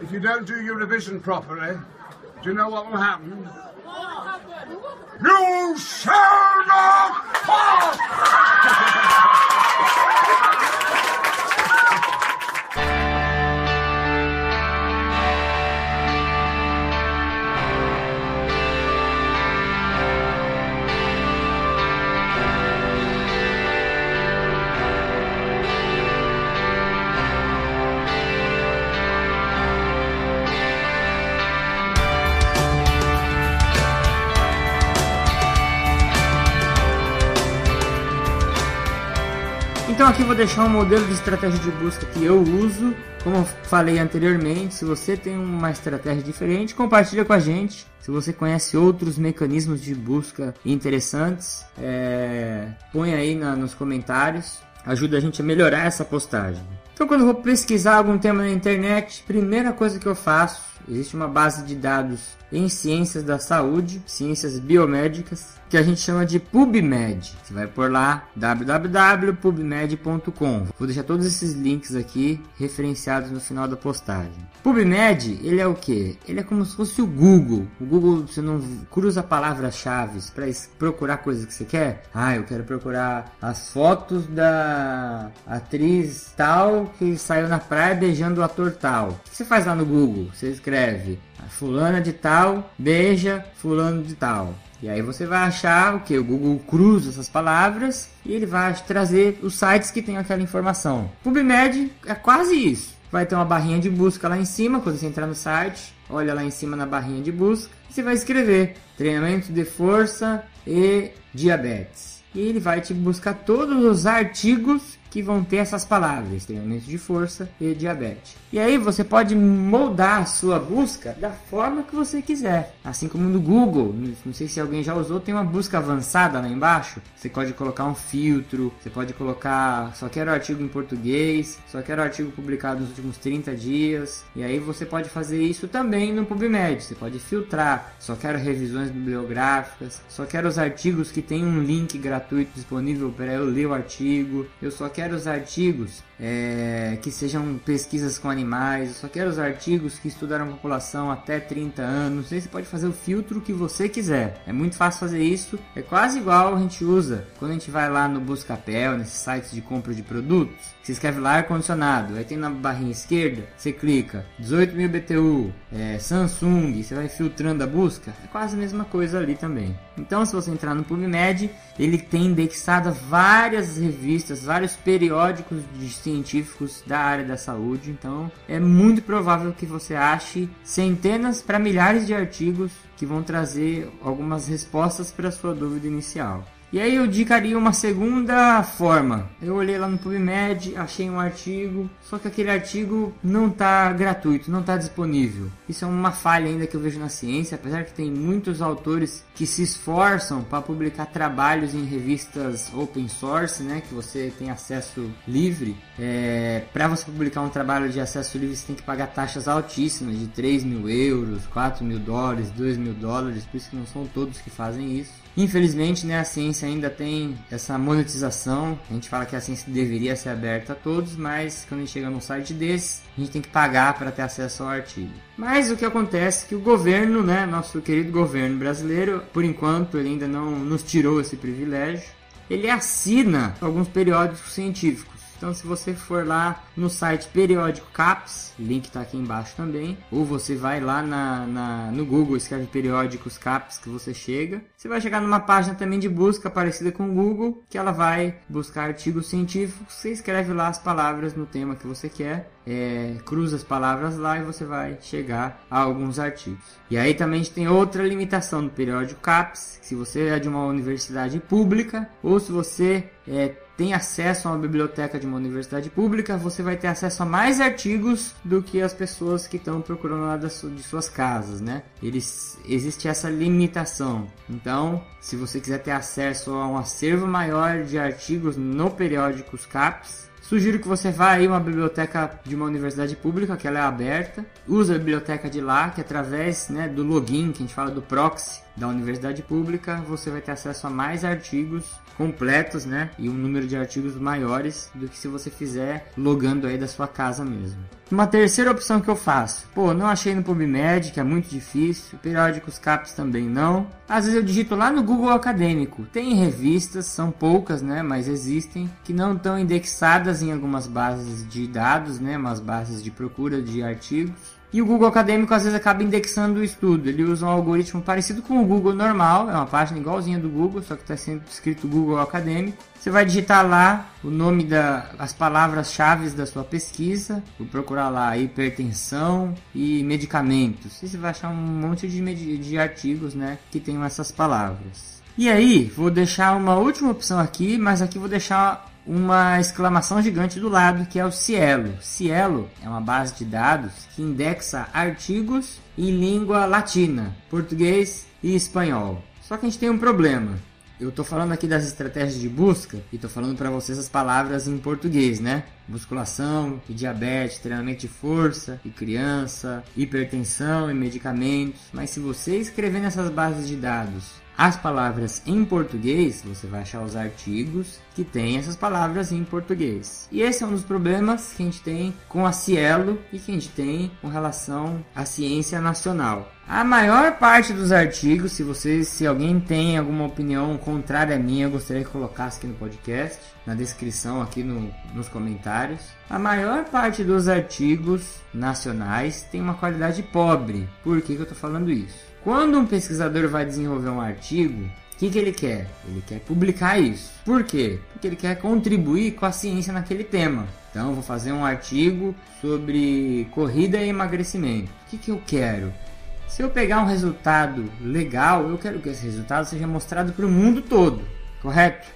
D: If you don't do your revision properly, do you know what will happen? You shall not pass! <laughs>
C: Então aqui vou deixar um modelo de estratégia de busca que eu uso. Como eu falei anteriormente, se você tem uma estratégia diferente, compartilha com a gente. Se você conhece outros mecanismos de busca interessantes, é... põe aí na, nos comentários. Ajuda a gente a melhorar essa postagem. Então quando eu vou pesquisar algum tema na internet, primeira coisa que eu faço, existe uma base de dados em ciências da saúde, ciências biomédicas, que a gente chama de PubMed. Você vai por lá www.pubmed.com. Vou deixar todos esses links aqui referenciados no final da postagem. PubMed, ele é o que? Ele é como se fosse o Google. O Google você não cruza palavras-chave para procurar coisas que você quer. Ah, eu quero procurar as fotos da atriz tal que saiu na praia beijando o ator tal. O que você faz lá no Google? Você escreve fulana de tal beija fulano de tal. E aí você vai achar o que? O Google cruza essas palavras e ele vai trazer os sites que tem aquela informação. PubMed é quase isso. Vai ter uma barrinha de busca lá em cima, quando você entrar no site, olha lá em cima na barrinha de busca, você vai escrever treinamento de força e diabetes. E ele vai te buscar todos os artigos que vão ter essas palavras, treinamento de força e diabetes. E aí você pode moldar a sua busca da forma que você quiser. Assim como no Google, não sei se alguém já usou, tem uma busca avançada lá embaixo. Você pode colocar um filtro, você pode colocar só quero artigo em português, só quero artigo publicado nos últimos 30 dias. E aí você pode fazer isso também no PubMed. Você pode filtrar, só quero revisões bibliográficas, só quero os artigos que tem um link gratuito disponível para eu ler o artigo. Eu só quero quero os artigos é, que sejam pesquisas com animais, eu só quero os artigos que estudaram a população até 30 anos. Você pode fazer o filtro que você quiser. É muito fácil fazer isso. É quase igual a gente usa quando a gente vai lá no Buscapel, nesses sites de compra de produtos. Você escreve lá ar-condicionado, aí tem na barrinha esquerda, você clica 18.000 BTU, é, Samsung, você vai filtrando a busca. É quase a mesma coisa ali também. Então, se você entrar no PubMed, ele tem indexado várias revistas, vários periódicos de científicos da área da saúde. Então, é muito provável que você ache centenas para milhares de artigos que vão trazer algumas respostas para sua dúvida inicial. E aí eu indicaria uma segunda forma. Eu olhei lá no PubMed, achei um artigo, só que aquele artigo não está gratuito, não está disponível. Isso é uma falha ainda que eu vejo na ciência, apesar que tem muitos autores que se esforçam para publicar trabalhos em revistas open source, né, que você tem acesso livre. É, para você publicar um trabalho de acesso livre, você tem que pagar taxas altíssimas de 3 mil euros, 4 mil dólares, 2 mil dólares, por isso que não são todos que fazem isso. Infelizmente, né, a ciência ainda tem essa monetização. A gente fala que a ciência deveria ser aberta a todos, mas quando a gente chega num site desse, a gente tem que pagar para ter acesso ao artigo. Mas o que acontece é que o governo, né, nosso querido governo brasileiro, por enquanto ele ainda não nos tirou esse privilégio. Ele assina alguns periódicos científicos. Então, se você for lá no site Periódico CAPS, link está aqui embaixo também, ou você vai lá na, na, no Google, escreve Periódicos CAPS que você chega, você vai chegar numa página também de busca parecida com o Google, que ela vai buscar artigos científicos, você escreve lá as palavras no tema que você quer, é, cruza as palavras lá e você vai chegar a alguns artigos. E aí também a gente tem outra limitação no periódico CAPS, se você é de uma universidade pública ou se você é, tem acesso a uma biblioteca de uma universidade pública, você vai ter acesso a mais artigos do que as pessoas que estão procurando lá das, de suas casas, né? Eles, existe essa limitação. Então, se você quiser ter acesso a um acervo maior de artigos no periódicos CAPS, Sugiro que você vá aí uma biblioteca de uma universidade pública, que ela é aberta. Use a biblioteca de lá, que através né, do login, que a gente fala do proxy da universidade pública, você vai ter acesso a mais artigos completos, né? E um número de artigos maiores do que se você fizer logando aí da sua casa mesmo. Uma terceira opção que eu faço, pô, não achei no PubMed, que é muito difícil, periódicos CAPES também não. Às vezes eu digito lá no Google Acadêmico. Tem revistas, são poucas, né, mas existem, que não estão indexadas em algumas bases de dados, né, umas bases de procura de artigos. E o Google Acadêmico às vezes acaba indexando o estudo. Ele usa um algoritmo parecido com o Google normal, é uma página igualzinha do Google, só que está sendo escrito Google Acadêmico. Você vai digitar lá o nome das as palavras-chave da sua pesquisa, vou procurar lá hipertensão e medicamentos. E você vai achar um monte de, de artigos né, que tenham essas palavras. E aí, vou deixar uma última opção aqui, mas aqui vou deixar uma exclamação gigante do lado que é o Cielo. Cielo é uma base de dados que indexa artigos em língua latina, português e espanhol. Só que a gente tem um problema. Eu estou falando aqui das estratégias de busca e estou falando para vocês as palavras em português, né? Musculação e diabetes, treinamento de força e criança, hipertensão e medicamentos. Mas se você escrever nessas bases de dados as palavras em português, você vai achar os artigos que tem essas palavras em português. E esse é um dos problemas que a gente tem com a Cielo e que a gente tem com relação à ciência nacional. A maior parte dos artigos, se vocês, se alguém tem alguma opinião contrária à minha, eu gostaria que colocasse aqui no podcast, na descrição aqui no, nos comentários. A maior parte dos artigos nacionais tem uma qualidade pobre. Por que, que eu estou falando isso? Quando um pesquisador vai desenvolver um artigo, o que, que ele quer? Ele quer publicar isso. Por quê? Porque ele quer contribuir com a ciência naquele tema. Então, vou fazer um artigo sobre corrida e emagrecimento. O que, que eu quero? Se eu pegar um resultado legal, eu quero que esse resultado seja mostrado para o mundo todo. Correto?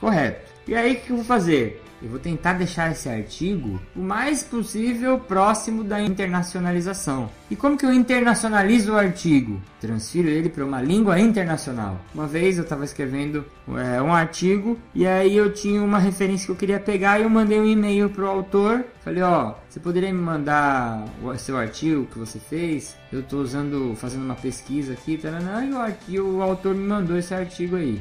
C: Correto. E aí, o que eu vou fazer? Eu vou tentar deixar esse artigo o mais possível próximo da internacionalização. E como que eu internacionalizo o artigo? Transfiro ele para uma língua internacional. Uma vez eu estava escrevendo é, um artigo e aí eu tinha uma referência que eu queria pegar e eu mandei um e-mail pro autor. Falei, ó, você poderia me mandar o seu artigo que você fez? Eu estou usando, fazendo uma pesquisa aqui, taranã, e o, artigo, o autor me mandou esse artigo aí.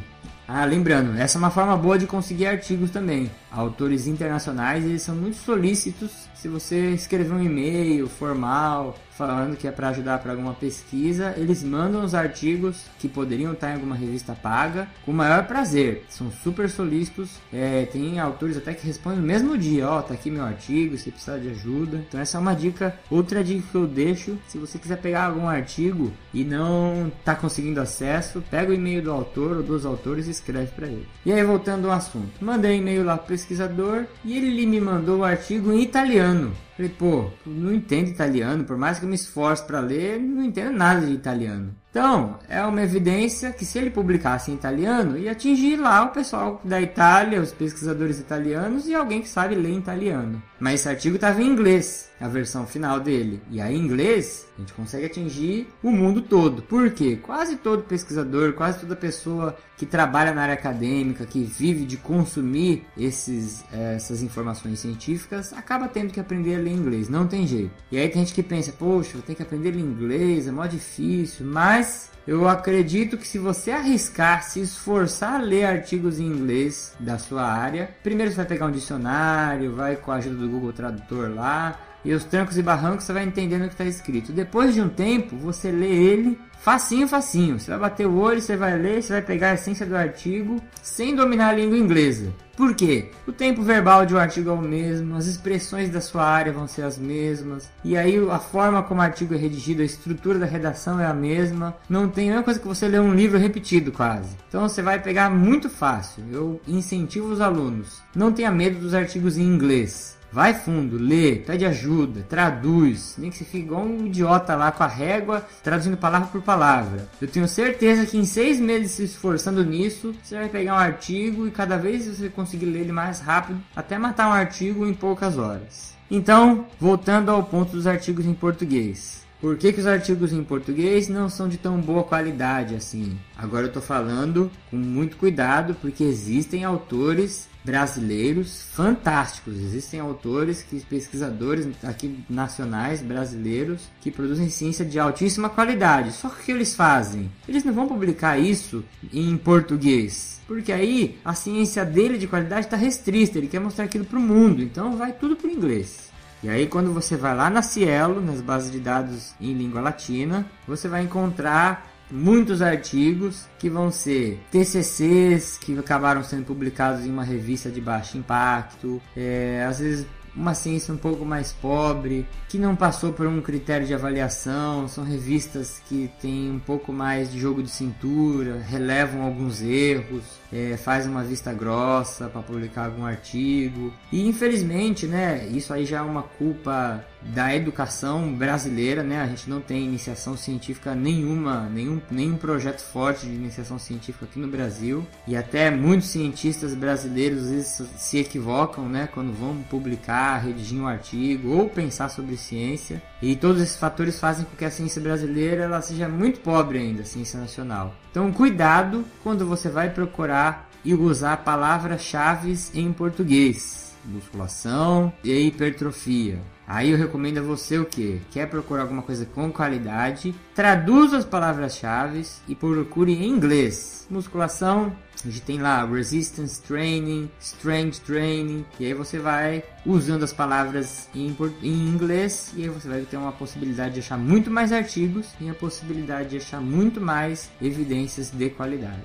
C: Ah, lembrando, essa é uma forma boa de conseguir artigos também. Autores internacionais, eles são muito solícitos se você escrever um e-mail formal falando que é para ajudar para alguma pesquisa, eles mandam os artigos que poderiam estar em alguma revista paga com o maior prazer. São super solícitos. É, tem autores até que respondem no mesmo dia: Ó, oh, tá aqui meu artigo, se precisar de ajuda. Então, essa é uma dica. Outra dica que eu deixo: se você quiser pegar algum artigo e não tá conseguindo acesso, pega o e-mail do autor ou dos autores e escreve para ele. E aí, voltando ao assunto, mandei e-mail lá pro pesquisador e ele me mandou o artigo em italiano. Falei, pô, não entendo italiano, por mais que eu me esforce para ler, não entendo nada de italiano. Então, é uma evidência que se ele publicasse em italiano, ia atingir lá o pessoal da Itália, os pesquisadores italianos e alguém que sabe ler italiano. Mas esse artigo estava em inglês, a versão final dele. E aí, em inglês, a gente consegue atingir o mundo todo. Por quê? Quase todo pesquisador, quase toda pessoa que trabalha na área acadêmica, que vive de consumir esses, eh, essas informações científicas, acaba tendo que aprender a ler inglês. Não tem jeito. E aí tem gente que pensa, poxa, vou ter que aprender inglês, é mó difícil, mas mas eu acredito que se você arriscar, se esforçar a ler artigos em inglês da sua área, primeiro você vai pegar um dicionário, vai com a ajuda do Google Tradutor lá, e os trancos e barrancos você vai entendendo o que está escrito. Depois de um tempo, você lê ele facinho, facinho. Você vai bater o olho, você vai ler, você vai pegar a essência do artigo sem dominar a língua inglesa. Por quê? O tempo verbal de um artigo é o mesmo, as expressões da sua área vão ser as mesmas, e aí a forma como o artigo é redigido, a estrutura da redação é a mesma. Não tem a mesma coisa que você ler um livro repetido quase. Então você vai pegar muito fácil. Eu incentivo os alunos. Não tenha medo dos artigos em inglês. Vai fundo, lê, pede ajuda, traduz. Nem que você fique igual um idiota lá com a régua, traduzindo palavra por palavra. Eu tenho certeza que em seis meses se esforçando nisso, você vai pegar um artigo e cada vez você conseguir ler ele mais rápido, até matar um artigo em poucas horas. Então, voltando ao ponto dos artigos em português. Por que, que, os artigos em português não são de tão boa qualidade assim? Agora eu estou falando com muito cuidado porque existem autores brasileiros fantásticos. Existem autores, que pesquisadores aqui nacionais brasileiros que produzem ciência de altíssima qualidade. Só que o que eles fazem? Eles não vão publicar isso em português. Porque aí a ciência dele de qualidade está restrita, ele quer mostrar aquilo para o mundo, então vai tudo para o inglês. E aí quando você vai lá na Cielo, nas bases de dados em língua latina, você vai encontrar muitos artigos que vão ser TCCs que acabaram sendo publicados em uma revista de baixo impacto, é, às vezes uma ciência um pouco mais pobre, que não passou por um critério de avaliação, são revistas que têm um pouco mais de jogo de cintura, relevam alguns erros, é, faz uma vista grossa para publicar algum artigo. E infelizmente, né, isso aí já é uma culpa da educação brasileira, né? A gente não tem iniciação científica nenhuma, nenhum, nenhum projeto forte de iniciação científica aqui no Brasil. E até muitos cientistas brasileiros às vezes se equivocam, né, quando vão publicar, redigir um artigo ou pensar sobre ciência. E todos esses fatores fazem com que a ciência brasileira ela seja muito pobre ainda, a ciência nacional. Então, cuidado quando você vai procurar e usar palavras-chave em português. Musculação e hipertrofia. Aí eu recomendo a você o que? Quer procurar alguma coisa com qualidade? Traduza as palavras-chave e procure em inglês. Musculação, a gente tem lá resistance training, strength training, e aí você vai usando as palavras em, em inglês e aí você vai ter uma possibilidade de achar muito mais artigos e a possibilidade de achar muito mais evidências de qualidade.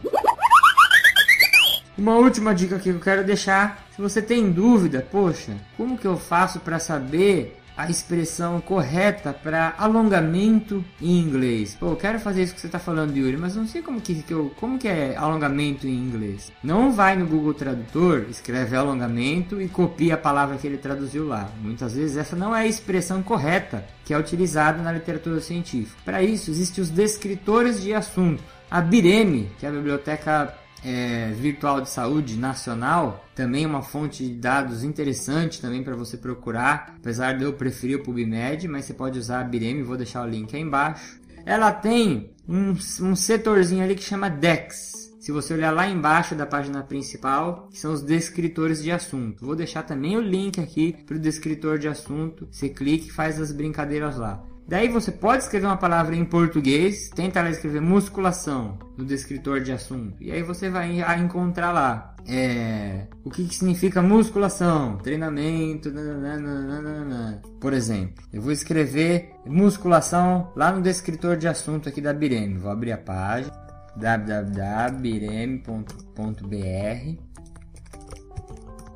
C: Uma última dica que eu quero deixar, se você tem dúvida, poxa, como que eu faço para saber a expressão correta para alongamento em inglês. Pô, quero fazer isso que você está falando, Yuri, mas não sei como que, que eu, como que é alongamento em inglês. Não vai no Google Tradutor, escreve alongamento e copia a palavra que ele traduziu lá. Muitas vezes essa não é a expressão correta que é utilizada na literatura científica. Para isso, existem os descritores de assunto. A Bireme, que é a biblioteca é, virtual de saúde nacional, também uma fonte de dados interessante também para você procurar, apesar de eu preferir o PubMed, mas você pode usar a Bireme, vou deixar o link aí embaixo. Ela tem um, um setorzinho ali que chama DEX. Se você olhar lá embaixo da página principal, são os descritores de assunto. Vou deixar também o link aqui para o descritor de assunto. Você clica e faz as brincadeiras lá. Daí você pode escrever uma palavra em português, tenta lá escrever musculação no descritor de assunto. E aí você vai encontrar lá é, o que, que significa musculação, treinamento, nananana. por exemplo. Eu vou escrever musculação lá no descritor de assunto aqui da Bireme. Vou abrir a página www.bireme.br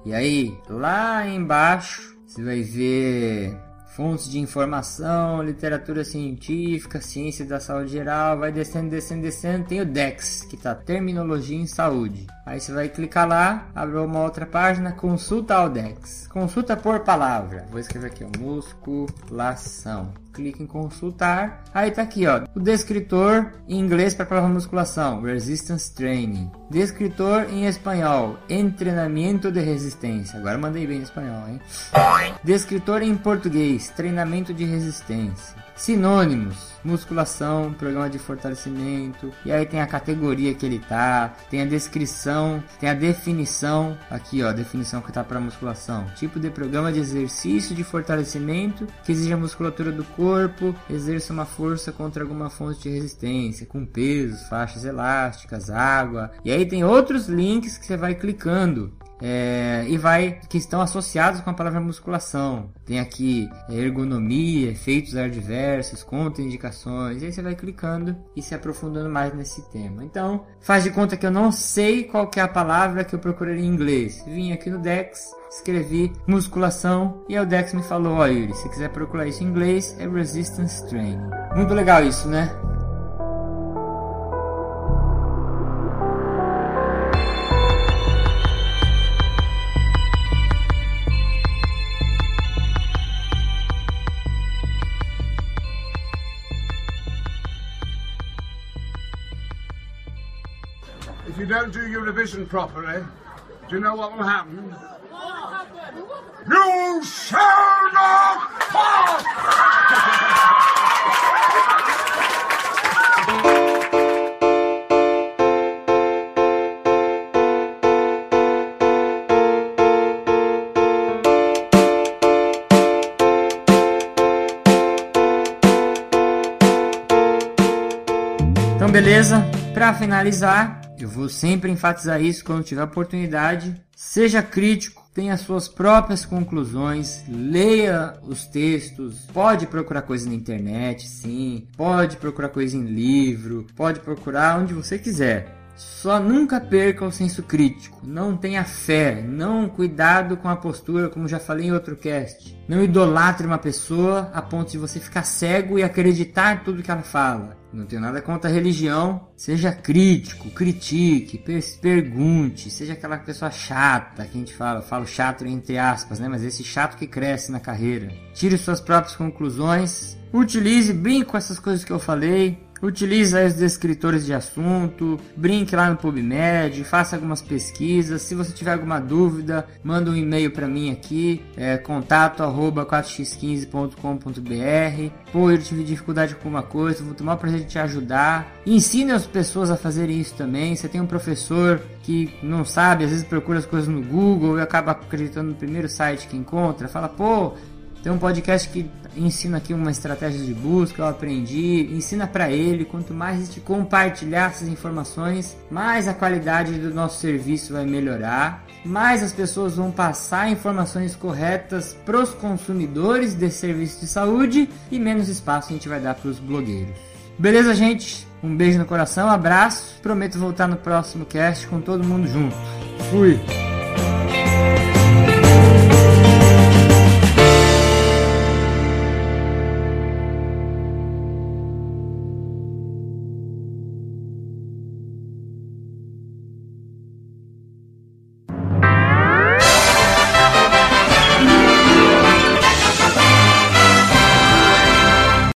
C: e aí lá embaixo você vai ver fontes de informação, literatura científica, ciência da saúde geral, vai descendo, descendo, descendo, tem o DEX, que tá Terminologia em Saúde. Aí você vai clicar lá, abre uma outra página, consulta ao DEX. Consulta por palavra. Vou escrever aqui, musculação clica em consultar. Aí tá aqui, ó, o descritor em inglês para palavra musculação, resistance training. Descritor em espanhol, treinamento de resistência. Agora mandei bem em espanhol, hein? Descritor em português, treinamento de resistência. Sinônimos: musculação, programa de fortalecimento, e aí tem a categoria que ele tá, tem a descrição, tem a definição, aqui ó, a definição que tá para musculação. Tipo de programa de exercício de fortalecimento que exige a musculatura do corpo, exerça uma força contra alguma fonte de resistência, com pesos, faixas elásticas, água. E aí tem outros links que você vai clicando é, e vai que estão associados com a palavra musculação. Tem aqui é, ergonomia, efeitos adversos, contraindicações. E aí você vai clicando e se aprofundando mais nesse tema. Então, faz de conta que eu não sei qual é a palavra que eu procurei em inglês. Vim aqui no Dex, escrevi musculação e o Dex me falou: olha, se quiser procurar isso em inglês, é resistance training. Muito legal isso, né?
D: don't do Eurovision properly, do you know what will happen? You shall not pass!
C: Então, beleza? Para finalizar, eu vou sempre enfatizar isso quando tiver oportunidade. Seja crítico, tenha suas próprias conclusões, leia os textos, pode procurar coisa na internet, sim, pode procurar coisa em livro, pode procurar onde você quiser. Só nunca perca o senso crítico. Não tenha fé. Não cuidado com a postura, como já falei em outro cast. Não idolatre uma pessoa a ponto de você ficar cego e acreditar tudo que ela fala. Não tenho nada contra a religião. Seja crítico, critique, pergunte. Seja aquela pessoa chata que a gente fala. Falo chato entre aspas, né? Mas esse chato que cresce na carreira. Tire suas próprias conclusões. Utilize, brinque com essas coisas que eu falei. Utilize os descritores de assunto, brinque lá no PubMed, faça algumas pesquisas. Se você tiver alguma dúvida, manda um e-mail para mim aqui, é, contato arroba 4x15.com.br. Pô, eu tive dificuldade com alguma coisa, vou tomar prazer de te ajudar. Ensine as pessoas a fazerem isso também. Você tem um professor que não sabe, às vezes procura as coisas no Google e acaba acreditando no primeiro site que encontra. Fala, pô, tem um podcast que ensina aqui uma estratégia de busca, eu aprendi, ensina para ele. Quanto mais a gente compartilhar essas informações, mais a qualidade do nosso serviço vai melhorar, mais as pessoas vão passar informações corretas para os consumidores desse serviço de saúde e menos espaço a gente vai dar para os blogueiros. Beleza, gente? Um beijo no coração, um abraço. Prometo voltar no próximo cast com todo mundo junto. Fui!